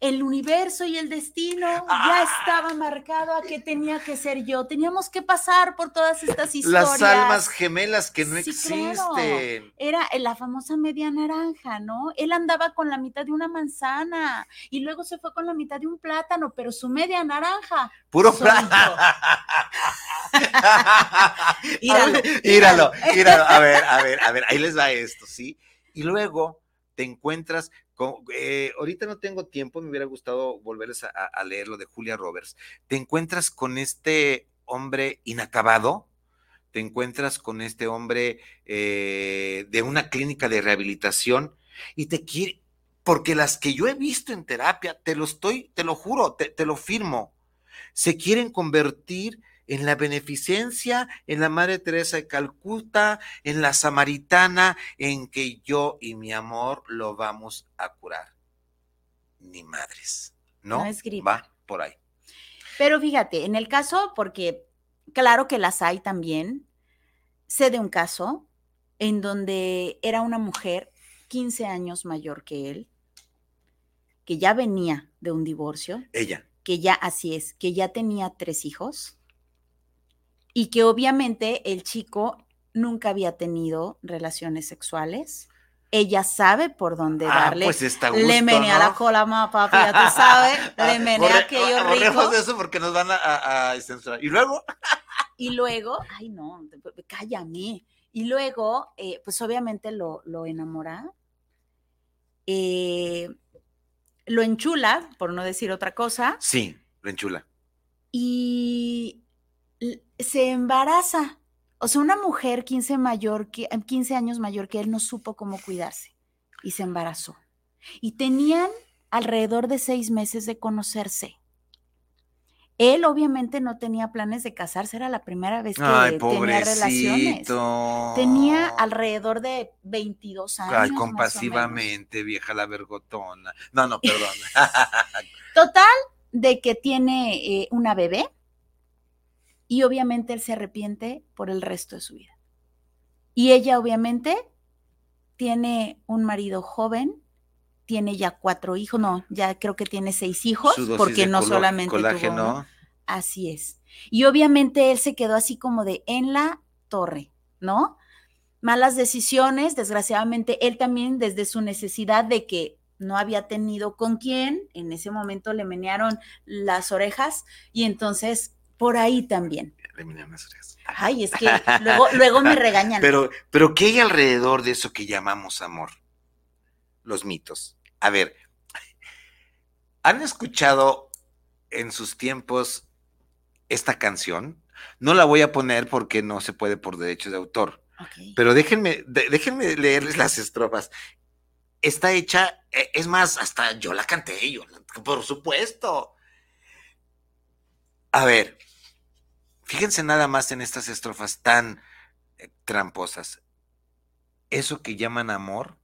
el universo y el destino ya ah. estaba marcado a que tenía que ser yo. Teníamos que pasar por todas estas historias. Las almas gemelas que no existen. Era la famosa media naranja, ¿no? Él andaba con la mitad de una manzana y luego se fue con la mitad de un plátano, pero su media naranja. Puro plátano. (laughs) íralo, íralo, íralo. A ver, a ver, a ver, ahí les va esto, ¿sí? Y luego te encuentras eh, ahorita no tengo tiempo, me hubiera gustado volverles a, leer lo de Julia Roberts. Te encuentras con este hombre inacabado, te encuentras con este hombre eh, de una clínica de rehabilitación y te quiere, porque las que yo he visto en terapia, te lo estoy, te lo juro, te, te lo firmo, se quieren convertir en la beneficencia, en la Madre Teresa de Calcuta, en la Samaritana, en que yo y mi amor lo vamos a curar. Ni madres, ¿no? no Va por ahí. Pero fíjate, en el caso, porque claro que las hay también, sé de un caso en donde era una mujer 15 años mayor que él, que ya venía de un divorcio. Ella. Que ya, así es, que ya tenía tres hijos y que obviamente el chico nunca había tenido relaciones sexuales. Ella sabe por dónde ah, darle. Pues está le menea la cola más, papi, ya tú sabes. (laughs) Le menea aquello rico. de eso porque nos van a, censurar. Y luego. y luego, ay no, cállame. Y luego, eh, pues obviamente lo, lo enamora, eh, lo enchula, por no decir otra cosa. Sí, lo enchula. Y se embaraza. O sea, una mujer 15, mayor que, 15 años mayor que él no supo cómo cuidarse y se embarazó. Y tenían alrededor de seis meses de conocerse. Él obviamente no tenía planes de casarse, era la primera vez que tenía relaciones. Tenía alrededor de 22 años. Ay, compasivamente, vieja la vergotona. No, no, perdón. (laughs) Total, de que tiene eh, una bebé y obviamente él se arrepiente por el resto de su vida. Y ella obviamente tiene un marido joven tiene ya cuatro hijos, no, ya creo que tiene seis hijos, porque no solamente tuvo Así es. Y obviamente él se quedó así como de en la torre, ¿no? Malas decisiones, desgraciadamente él también desde su necesidad de que no había tenido con quién, en ese momento le menearon las orejas y entonces por ahí también. Las orejas. Ay, es que luego, luego me (laughs) regañan. Pero, pero ¿qué hay alrededor de eso que llamamos amor? Los mitos. A ver, ¿han escuchado en sus tiempos esta canción? No la voy a poner porque no se puede por derecho de autor. Pero déjenme, déjenme leerles las estrofas. Está hecha, e, es más, hasta yo la canté, yo, por supuesto. A ver, fíjense nada más en estas estrofas tan eh, tramposas. Eso que llaman amor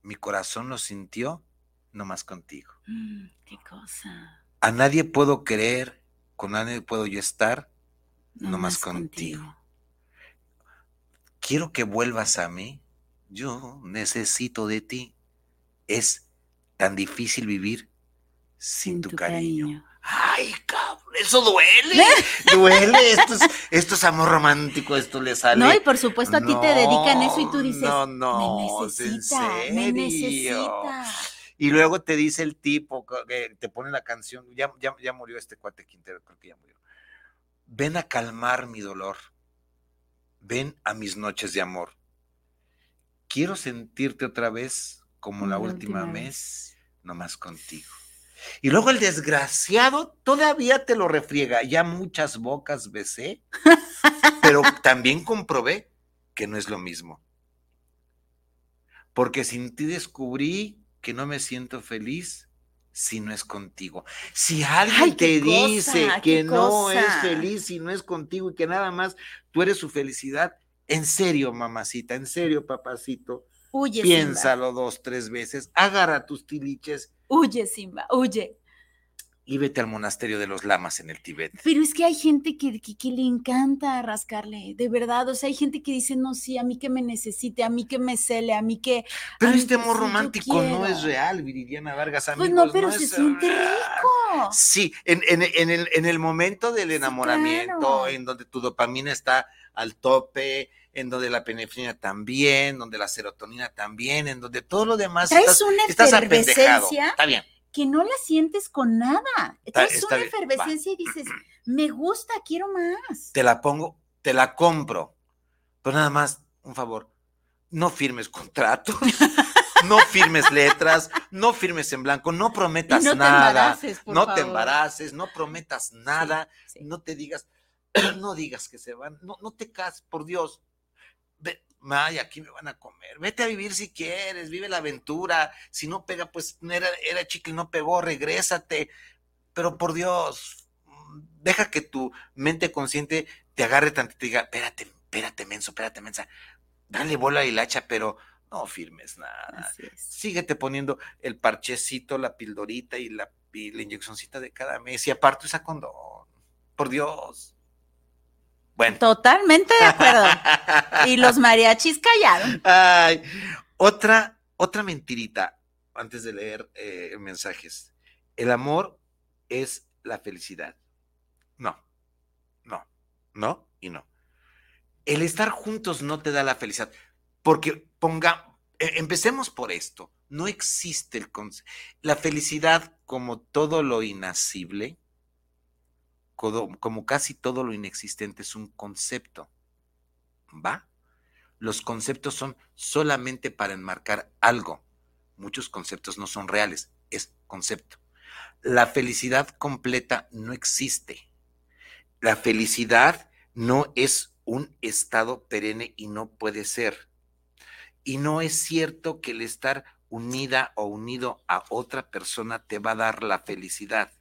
mi corazón lo sintió no más contigo. Mm, qué cosa. A nadie puedo creer, con nadie puedo yo estar, no, más contigo. Quiero que vuelvas a mí. Yo necesito de ti. Es tan difícil vivir sin, tu, cariño. Ay, cabrón, eso duele. (laughs) duele. Esto es, esto es amor romántico, esto le sale. No, y por supuesto a ti te dedican eso y tú dices, no, no, me necesita, me necesita. Y luego te dice el tipo, que te pone la canción, ya, ya, ya murió este cuate Quintero, creo que ya murió. Ven a calmar mi dolor. Ven a mis noches de amor. Quiero sentirte otra vez como la, última, última vez, nomás contigo. Y luego el desgraciado todavía te lo refriega. Ya muchas bocas besé, pero también comprobé que no es lo mismo. Porque sin ti descubrí que no me siento feliz si no es contigo. Si alguien te dice que no es feliz si no es contigo y que nada más tú eres su felicidad, en serio, mamacita, en serio, papacito, piénsalo dos, tres veces, agarra tus tiliches Huye, Simba, huye. Y vete al monasterio de los lamas en el Tíbet. Pero es que hay gente que, que, le encanta rascarle, de verdad. O sea, hay gente que dice, no, sí, a mí que me necesite, a mí que me cele, a mí que. Pero este amor romántico no es real, Viridiana Vargas. Amigos, pues no, pero se siente rico. Sí, en, el, en, el, momento del enamoramiento, en donde tu dopamina está al tope, en donde la penefrina también, donde la serotonina también, en donde todo lo demás Traes una efervescencia Está bien. que no la sientes con nada. Traes una efervescencia y dices, (clears throat) me gusta, quiero más. Te la pongo, te la compro. Pero nada más, un favor, no firmes contratos. (laughs) no firmes letras, no firmes en blanco, no prometas nada, no te embaraces, no prometas nada, no te digas, (clears throat) no digas que se van, no, no te cases, por Dios, Ay, aquí me van a comer. Vete a vivir si quieres, vive la aventura. Si no pega, pues era, era chicle y no pegó, regrésate. Pero por Dios, deja que tu mente consciente te agarre tanto y te diga, espérate, espérate, menso, espérate, mensa. Dale bola y hacha, pero no firmes nada. Síguete poniendo el parchecito, la pildorita y la, y la inyeccióncita de cada mes. Y aparte usa condón. Por Dios. Bueno. Totalmente de acuerdo. y los mariachis callaron. Ay, otra, otra mentirita antes de leer eh, mensajes. El amor es la felicidad. No, no, no y no. El estar juntos no te da la felicidad. Porque ponga, e, empecemos por esto. No existe el la felicidad como todo lo inacible como, casi todo lo inexistente es un concepto. ¿Va? Los conceptos son solamente para enmarcar algo. Muchos conceptos no son reales, es concepto. La felicidad completa no existe. La felicidad no es un estado perenne y no puede ser. Y no es cierto que el estar unida o unido a otra persona te va a dar la felicidad.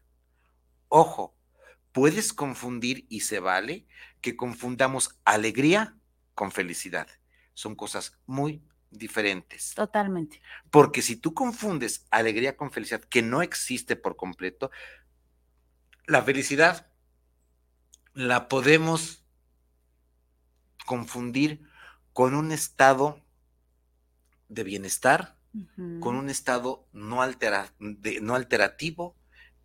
Ojo, puedes confundir y se vale que confundamos alegría con felicidad. Son cosas muy diferentes. Totalmente. Porque si tú confundes alegría con felicidad, que no existe por completo, la felicidad la podemos confundir con un estado de bienestar, con un estado no, no alterativo,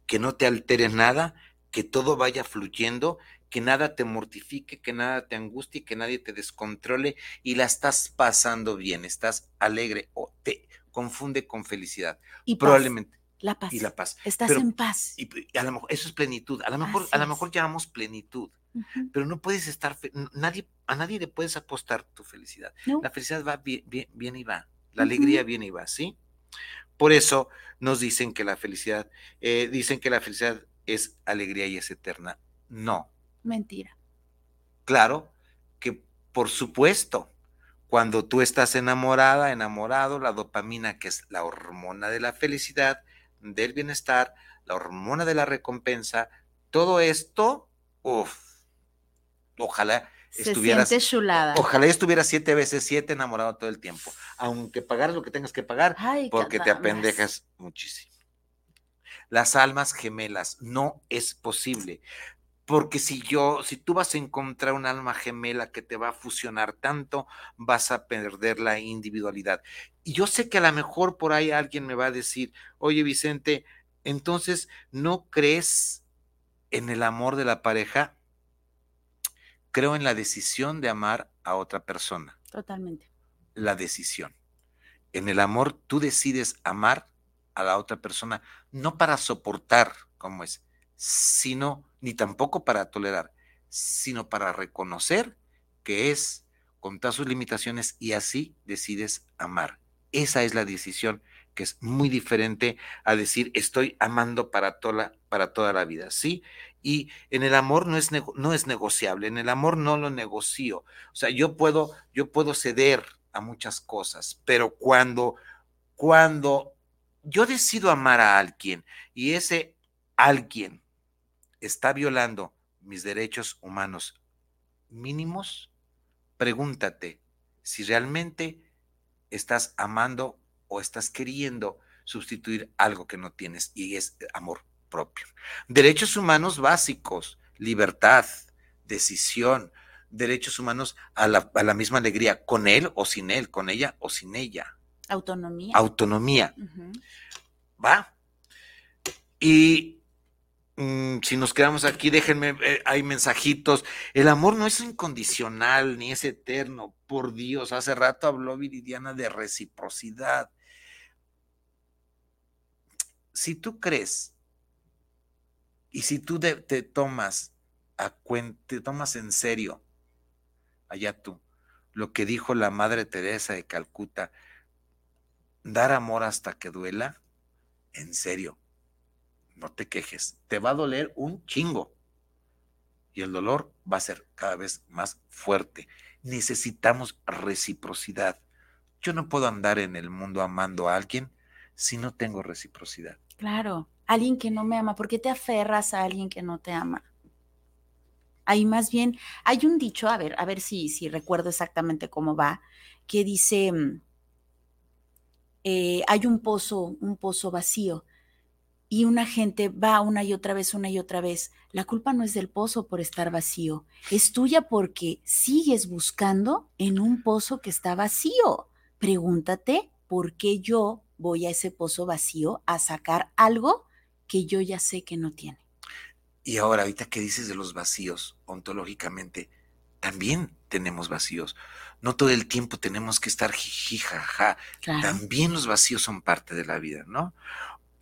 que no te altere nada, que todo vaya fluyendo, que nada te mortifique, que nada te angustie, que nadie te descontrole y la estás pasando bien, estás alegre o te confunde con felicidad. Y probablemente. La paz. Y la paz. Estás en paz. Y, a lo mejor eso es plenitud. A lo mejor, a lo mejor llamamos plenitud. Pero no puedes estar, nadie, a nadie le puedes apostar tu felicidad. La felicidad va bien, bien, y va. La alegría viene y va, ¿sí? Por eso nos dicen que la felicidad, eh, dicen que la felicidad es alegría y es eterna. No. Mentira. Claro que, por supuesto, cuando tú estás enamorada, enamorado, la dopamina, que es la hormona de la felicidad, del bienestar, la hormona de la recompensa, todo esto, uff, ojalá estuvieras, ojalá estuvieras siete veces siete enamorado todo el tiempo, aunque pagaras lo que tengas que pagar, porque te apendejas muchísimo. Las almas gemelas, no es posible. Porque si yo, si tú vas a encontrar un alma gemela que te va a fusionar tanto, vas a perder la individualidad. Y yo sé que a lo mejor por ahí alguien me va a decir, oye Vicente, entonces, ¿no crees en el amor de la pareja? Creo en la decisión de amar a otra persona. Totalmente. La decisión. En el amor tú decides amar a la otra persona, no para soportar como es, sino, ni tampoco para tolerar, sino para reconocer que es, con todas sus limitaciones, y así decides amar. Esa es la decisión que es muy diferente a decir estoy amando para toda, para toda la vida, ¿sí? Y en el amor no es, no es negociable, en el amor no lo negocio. O sea, yo puedo, yo puedo ceder a muchas cosas, pero cuando, cuando yo decido amar a alguien y ese alguien está violando mis derechos humanos mínimos, pregúntate si realmente estás amando o estás queriendo sustituir algo que no tienes y es amor propio. Derechos humanos básicos, libertad, decisión, derechos humanos a la, misma alegría, con él o sin él, con ella o sin ella. Autonomía. Autonomía. ¿Va? Y mm, si nos quedamos aquí, déjenme, eh, hay mensajitos. El amor no es incondicional ni es eterno, por Dios. Hace rato habló Viridiana de reciprocidad. Si tú crees y si tú te tomas a cuenta, te tomas en serio, allá tú, lo que dijo la Madre Teresa de Calcuta, dar amor hasta que duela, en serio, no te quejes, te va a doler un chingo y el dolor va a ser cada vez más fuerte. Necesitamos reciprocidad. Yo no puedo andar en el mundo amando a alguien si no tengo reciprocidad. Claro, alguien que no me ama, ¿por qué te aferras a alguien que no te ama? Ahí más bien hay un dicho, a ver, a ver si, si recuerdo exactamente cómo va, que dice, mm, eh, hay un pozo, un pozo vacío y una gente va una y otra vez, una y otra vez. La culpa no es del pozo por estar vacío, es tuya porque sigues buscando en un pozo que está vacío. Pregúntate por qué yo voy a ese pozo vacío a sacar algo que yo ya sé que no tiene. Y ahora, ahorita que dices de los vacíos, ontológicamente, también tenemos vacíos. No todo el tiempo tenemos que estar jiji, jaja. También los vacíos son parte de la vida, ¿no?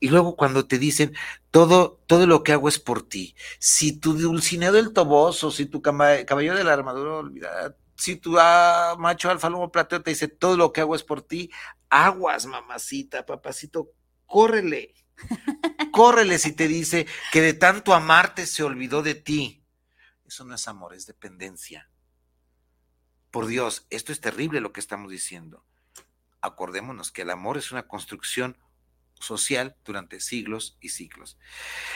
Y luego cuando te dicen, todo, todo lo que hago es por ti. Si tu dulcineo del toboso, si tu caballo de la armadura olvidada, si tu ah, macho alfa lomo plateo te dice, todo lo que hago es por ti, aguas, mamacita, papacito, córrele. (laughs) córrele si te dice que de tanto amarte se olvidó de ti. Eso no es amor, es dependencia. Por Dios, esto es terrible lo que estamos diciendo. Acordémonos que el amor es una construcción social durante siglos y siglos.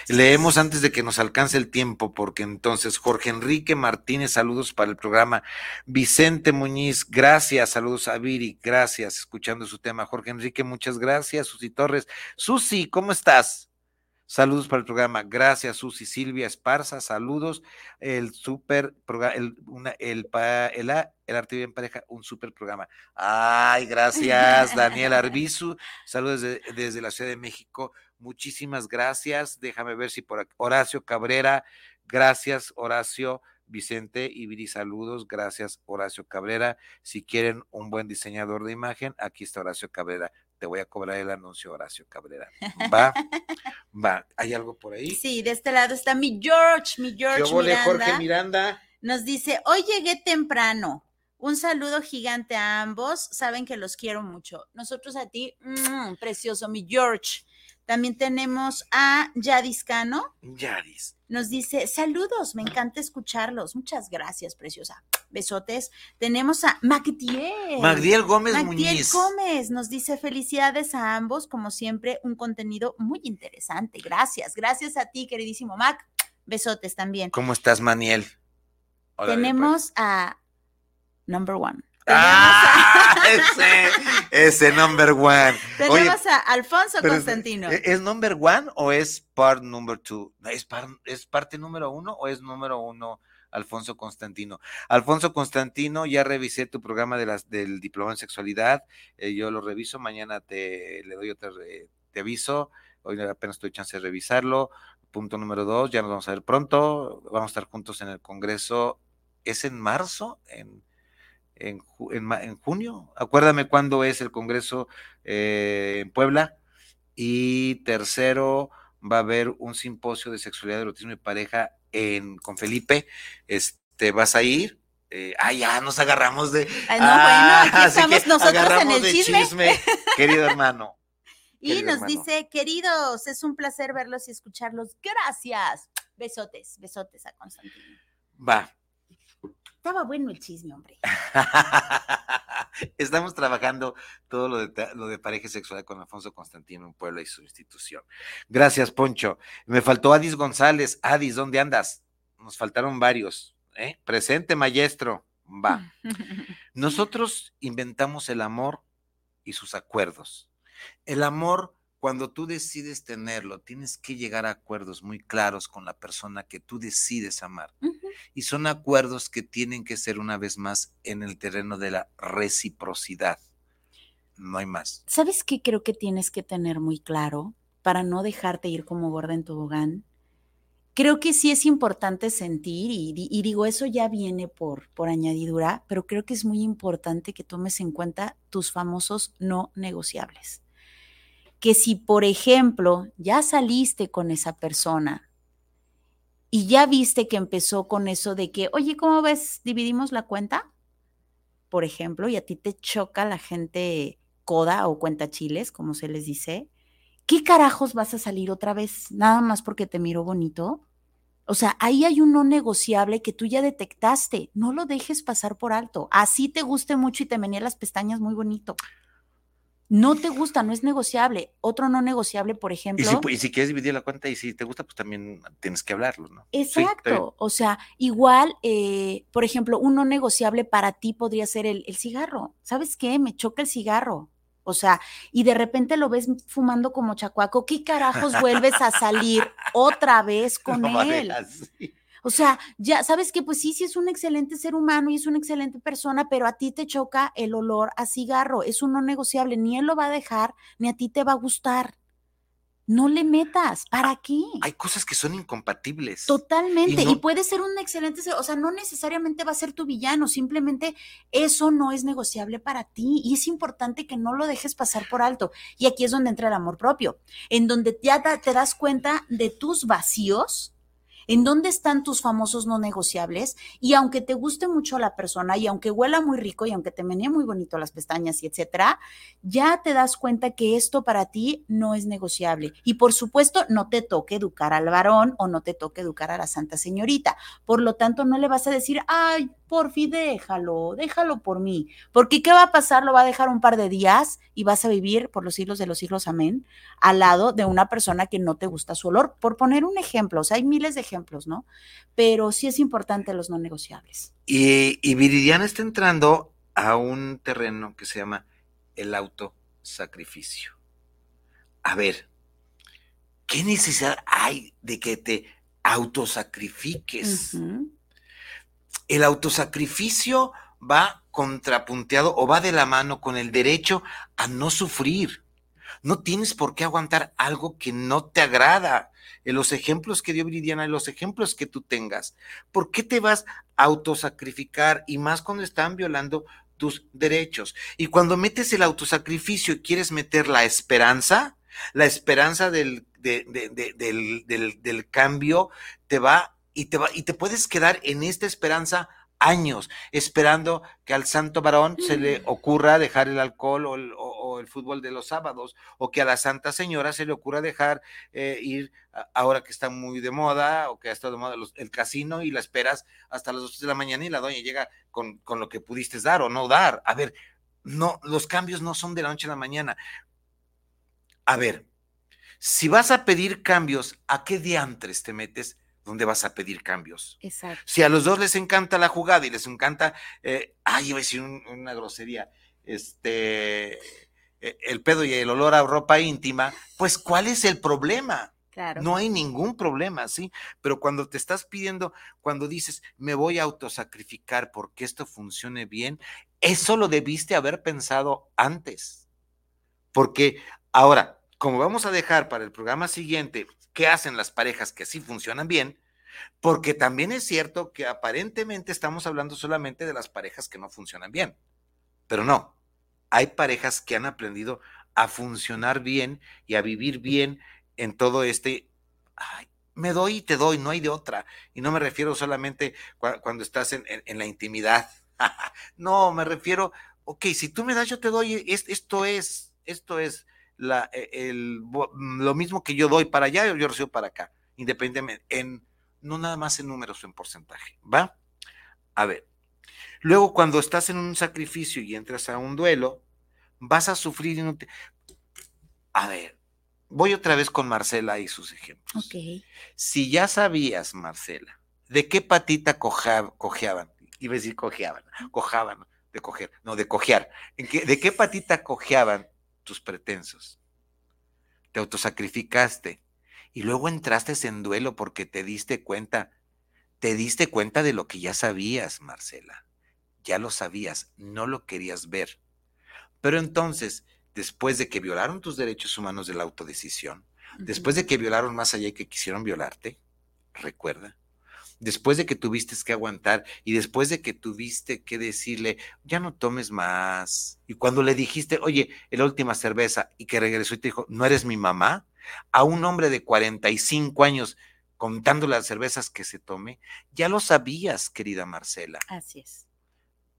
Leemos antes de que nos alcance el tiempo, porque entonces Jorge Enrique Martínez, saludos para el programa. Vicente Muñiz, gracias, saludos a Viri, gracias, escuchando su tema. Jorge Enrique, muchas gracias. Susi Torres, Susi, ¿cómo estás? Saludos para el programa. Gracias, Susi Silvia Esparza. Saludos. El super programa, el, el, el, el Arte Bien Pareja, un super programa. Ay, gracias, Daniel Arbizu. Saludos desde, la Ciudad de México. Muchísimas gracias. Déjame ver si por aquí. Horacio Cabrera. Gracias, Horacio. Vicente Ibiri, saludos. Gracias, Horacio Cabrera. Si quieren un buen diseñador de imagen, aquí está Horacio Cabrera te voy a cobrar el anuncio, Horacio Cabrera. Va, va. ¿Hay algo por ahí? Sí, de este lado está mi George, mi George Yo Miranda. Jorge Miranda. Nos dice, hoy llegué temprano. Un saludo gigante a ambos. Saben que los quiero mucho. Nosotros a ti, mm, precioso, mi George. También tenemos a Yadis Cano. Yadis. Nos dice, saludos, me encanta escucharlos. Muchas gracias, preciosa. Besotes. Tenemos a Magdiel. Magdiel Gómez Magdiel Gómez nos dice, felicidades a ambos, como siempre, un contenido muy interesante. Gracias, gracias a ti, queridísimo Mac. Besotes también. ¿Cómo estás, Maniel? Tenemos a Number One. Ah, ese, ese number one. Tenemos a Alfonso Constantino. ¿Es number one o es part number two? ¿Es, ¿Es parte número uno o es número uno Alfonso Constantino? Alfonso Constantino, ya revisé tu programa de las, del diploma en sexualidad. Eh, yo lo reviso. Mañana te le doy otra, te aviso. Hoy apenas estoy chance de revisarlo. Punto número dos, ya nos vamos a ver pronto. Vamos a estar juntos en el Congreso. ¿Es en marzo? En en, en, junio. Acuérdame cuándo es el Congreso eh, en Puebla. Y tercero, va a haber un simposio de sexualidad, erotismo y pareja en, con Felipe. Este, ¿Vas a ir? Eh, ah, ya nos agarramos de. no, bueno, aquí estamos nosotros en el chisme. querido hermano. (laughs) y nos dice, queridos, es un placer verlos y escucharlos. Gracias. Besotes, besotes a Constantino. Va, estaba bueno el chisme, hombre. (laughs) Estamos trabajando todo lo de, lo de pareja sexual con Alfonso Constantino en Puebla y su institución. Gracias, Poncho. Me faltó Adis González. Adis, ¿dónde andas? Nos faltaron varios. ¿eh? Presente, maestro. Va. (laughs) Nosotros inventamos el amor y sus acuerdos. El amor cuando tú decides tenerlo, tienes que llegar a acuerdos muy claros con la persona que tú decides amar. Y son acuerdos que tienen que ser una vez más en el terreno de la reciprocidad. No hay más. ¿Sabes qué creo que tienes que tener muy claro para no dejarte ir como gorda en tobogán? Creo que sí es importante sentir, y, y, digo, eso ya viene por, por añadidura, pero creo que es muy importante que tomes en cuenta tus famosos no negociables que si, por ejemplo, ya saliste con esa persona y ya viste que empezó con eso de que, oye, ¿cómo ves? ¿Dividimos la cuenta? Por ejemplo, y a ti te choca la gente coda o cuenta chiles, como se les dice, ¿qué carajos vas a salir otra vez? Nada más porque te miro bonito. O sea, ahí hay un no negociable que tú ya detectaste. No lo dejes pasar por alto. Así te guste mucho y te venía las pestañas muy bonito no te gusta, no es negociable. Otro no negociable, por ejemplo. Y si, quieres dividir la cuenta y si te gusta, pues también tienes que hablarlo, ¿no? Exacto. o sea, igual, eh, por ejemplo, un no negociable para ti podría ser el, cigarro. ¿Sabes qué? Me choca el cigarro. O sea, y de repente lo ves fumando como chacuaco, ¿qué carajos vuelves a salir otra vez (laughs) con él? O sea, ya sabes que pues sí, sí es un excelente ser humano y es una excelente persona, pero a ti te choca el olor a cigarro, es un no negociable, ni él lo va a dejar, ni a ti te va a gustar. No le metas. ¿Para qué? Hay cosas que son incompatibles. Totalmente. Y, puede ser un excelente, o sea, no necesariamente va a ser tu villano, simplemente eso no es negociable para ti. Y es importante que no lo dejes pasar por alto. Y aquí es donde entra el amor propio, en donde ya te das cuenta de tus vacíos en dónde están tus famosos no negociables y aunque te guste mucho la persona y aunque huela muy rico y aunque te menee muy bonito las pestañas y etcétera, ya te das cuenta que esto para ti no es negociable. Y por supuesto, no te toque educar al varón o no te toque educar a la santa señorita. Por lo tanto, no le vas a decir, ay, por fin déjalo, déjalo por mí. Porque ¿qué va a pasar? Lo va a dejar un par de días y vas a vivir por los siglos de los siglos, amén, al lado de una persona que no te gusta su olor. Por poner un ejemplo, o sea, hay miles de ejemplos, ¿no? Pero sí es importante los no negociables. Y, y Viridiana está entrando a un terreno que se llama el autosacrificio. A ver, ¿qué necesidad hay de que te autosacrifiques? El autosacrificio va contrapunteado o va de la mano con el derecho a no sufrir. No tienes por qué aguantar algo que no te agrada. En los ejemplos que dio Viridiana, en los ejemplos que tú tengas, ¿por qué te vas a autosacrificar? Y más cuando están violando tus derechos. Y cuando metes el autosacrificio y quieres meter la esperanza, la esperanza del, del, del cambio te va y te, va, y te puedes quedar en esta esperanza años, esperando que al santo varón se le mm. ocurra dejar el alcohol o el, fútbol de los sábados, o que a la Santa Señora se le ocurra dejar eh, ir, ahora que está muy de moda, o que ha estado de moda, el casino, y la esperas hasta las dos de la mañana y la doña llega con, con lo que pudiste dar o no dar. A ver, no, los cambios no son de la noche a la mañana. A ver, si vas a pedir cambios, ¿a qué diantres te metes? ¿Dónde vas a pedir cambios. Exacto. Si a los dos les encanta la jugada y les encanta, eh, ay, iba a decir una grosería, este, e, el pedo y el olor a ropa íntima, pues ¿cuál es el problema? Claro. No hay ningún problema, ¿sí? Pero cuando te estás pidiendo, cuando dices, me voy a autosacrificar porque esto funcione bien, eso lo debiste haber pensado antes. Porque ahora, como vamos a dejar para el programa siguiente qué hacen las parejas que sí funcionan bien, porque también es cierto que aparentemente estamos hablando solamente de las parejas que no funcionan bien, pero no, hay parejas que han aprendido a funcionar bien y a vivir bien en todo este... me doy y te doy, no hay de otra. Y no me refiero solamente cuando estás en, la intimidad. (laughs) no, me refiero, ok, si tú me das, yo te doy, esto es, esto es la, e, el, lo mismo que yo doy para allá, yo recibo para acá, independientemente, en, no nada más en números o en porcentaje, ¿va? A ver, luego cuando estás en un sacrificio y entras a un duelo, vas a sufrir. Y no A ver, voy otra vez con Marcela y sus ejemplos. Si ya sabías, Marcela, de qué patita cojeaban, iba a decir cojeaban, cojaban, de coger, no, de cojear, ¿de qué patita cojeaban tus pretensos. Te autosacrificaste y luego entraste en duelo porque te diste cuenta, te diste cuenta de lo que ya sabías, Marcela. Ya lo sabías, no lo querías ver. Pero entonces, después de que violaron tus derechos humanos de la autodecisión, después de que violaron más allá y que quisieron violarte, recuerda, después de que tuviste que aguantar y después de que tuviste que decirle, ya no tomes más. Y cuando le dijiste, oye, la última cerveza y que regresó y te dijo, no eres mi mamá, a un hombre de 45 años contando las cervezas que se tome, ya lo sabías, querida Marcela. Así es.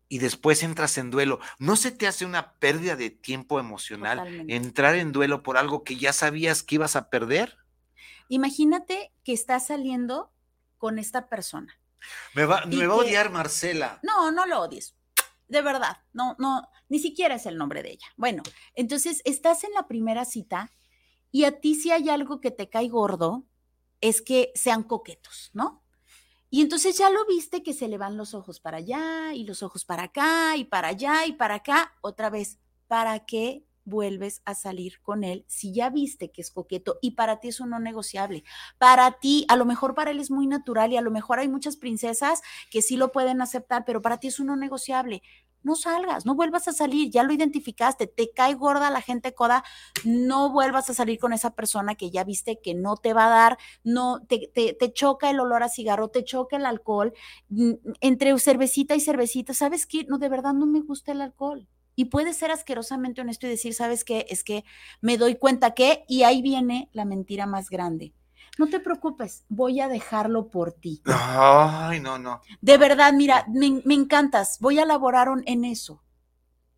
Y después entras en duelo. ¿No se te hace una pérdida de tiempo emocional entrar en duelo por algo que ya sabías que ibas a perder? Imagínate que estás saliendo con esta persona. Me va, me va a odiar Marcela. No, no lo odies. De verdad, no, no, ni siquiera es el nombre de ella. Bueno, entonces estás en la primera cita y a ti si hay algo que te cae gordo, es que sean coquetos, ¿no? Y entonces ya lo viste que se le van los ojos para allá y los ojos para acá y para allá y para acá, otra vez, ¿para qué vuelves a salir con él si ya viste que es coqueto y para ti es un no negociable. Para ti, a lo mejor para él es muy natural y a lo mejor hay muchas princesas que sí lo pueden aceptar, pero para ti es un no negociable. no salgas, no vuelvas a salir, ya lo identificaste, te cae gorda la gente coda, no vuelvas a salir con esa persona que ya viste que no te va a dar, no, te, te, choca el olor a cigarro, te choca el alcohol, mm, entre cervecita y cervecita, ¿sabes qué? No, de verdad no me gusta el alcohol. Y puedes ser asquerosamente honesto y decir, ¿sabes qué? Es que me doy cuenta que, y ahí viene la mentira más grande no te preocupes, voy a dejarlo por ti. Ay, no, no. De verdad, mira, me, encantas, voy a elaborar en eso.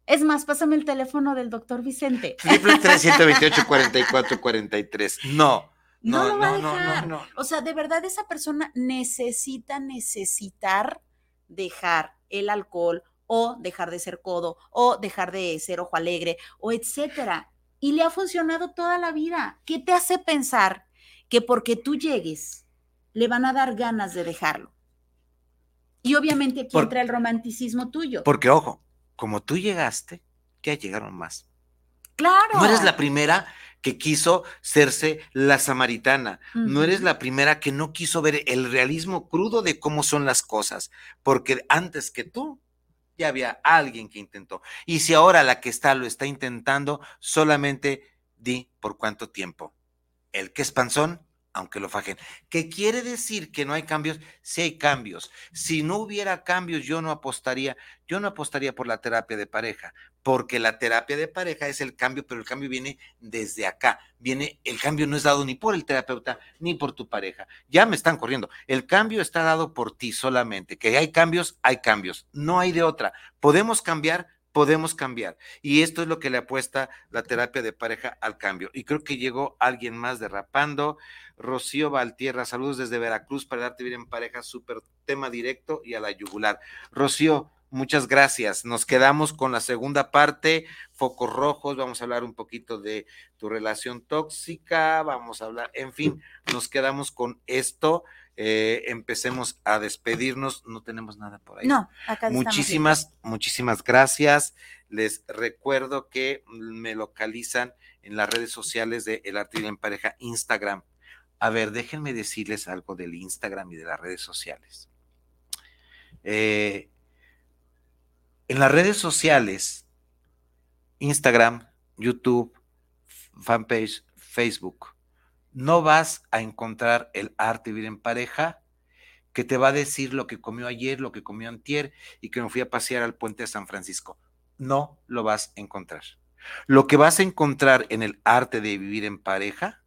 Es más, pásame el teléfono del doctor Vicente. Triple 328 44 43. No. No, no, no, no, no, O sea, de verdad esa persona necesita necesitar dejar el alcohol o dejar de ser codo o dejar de ser ojo alegre o etcétera. Y le ha funcionado toda la vida. ¿Qué te hace pensar que porque tú llegues, le van a dar ganas de dejarlo. Y obviamente aquí entra el romanticismo tuyo. Porque, ojo, como tú llegaste, ya llegaron más. Claro. No eres la primera que quiso serse la samaritana. No eres la primera que no quiso ver el realismo crudo de cómo son las cosas. Porque antes que tú, ya había alguien que intentó. Y si ahora la que está lo está intentando, solamente di por cuánto tiempo el que es panzón, aunque lo fajen. ¿Qué quiere decir que no hay cambios? Sí hay cambios. Si no hubiera cambios, yo no apostaría, yo no apostaría por la terapia de pareja, porque la terapia de pareja es el cambio, pero el cambio viene desde acá. Viene, el cambio no es dado ni por el terapeuta ni por tu pareja. Ya me están corriendo. El cambio está dado por ti solamente. Que hay cambios, hay cambios. No hay de otra. Podemos cambiar, podemos cambiar. Y esto es lo que le apuesta la terapia de pareja al cambio. Y creo que llegó alguien más derrapando. Rocío Valtierra, saludos desde Veracruz para darte bien en pareja, súper tema directo y a la yugular. Rocío, muchas gracias. Nos quedamos con la segunda parte, focos rojos, vamos a hablar un poquito de tu relación tóxica, vamos a hablar, en fin, nos quedamos con esto. Eh, empecemos a despedirnos. No tenemos nada por ahí. No, acá Muchísimas, muchísimas gracias. Les recuerdo que me localizan en las redes sociales de El Arte en Pareja, Instagram. A ver, déjenme decirles algo del Instagram y de las redes sociales. Eh, en las redes sociales, Instagram, YouTube, fanpage, Facebook, no vas a encontrar el arte de vivir en pareja que te va a decir lo que comió ayer, lo que comió antier y que me fui a pasear al puente de San Francisco. No lo vas a encontrar. Lo que vas a encontrar en el arte de vivir en pareja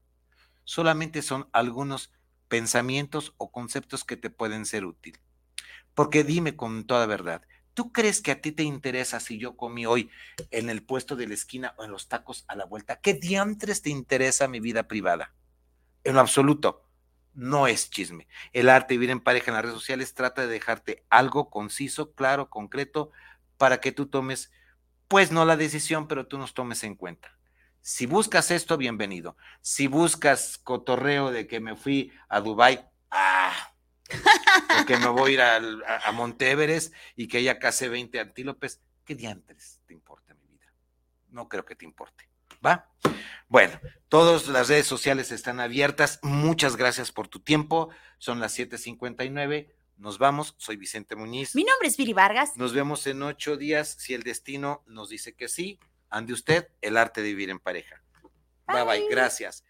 solamente son algunos pensamientos o conceptos que te pueden ser útil. Porque dime con toda verdad, ¿tú crees que a ti te interesa si yo comí hoy en el puesto de la esquina o en los tacos a la vuelta? ¿Qué diantres te interesa mi vida privada? en lo absoluto. No es chisme. El arte de vivir en pareja en las redes sociales trata de dejarte algo conciso, claro, concreto, para que tú tomes, pues no la decisión, pero tú nos tomes en cuenta. Si buscas esto, bienvenido. Si buscas cotorreo de que me fui a Dubai, ah, o que me voy a ir a, a, Monteveres y que haya casi 20 antílopes, ¿qué diantres te importa mi vida? No creo que te importe. ¿Va? Bueno, todas las redes sociales están abiertas. Muchas gracias por tu tiempo. Son las 7:59. Nos vamos. Soy Vicente Muñiz. Mi nombre es Viri Vargas. Nos vemos en ocho días. Si el destino nos dice que sí, ande usted el arte de vivir en pareja. bye. bye. Gracias.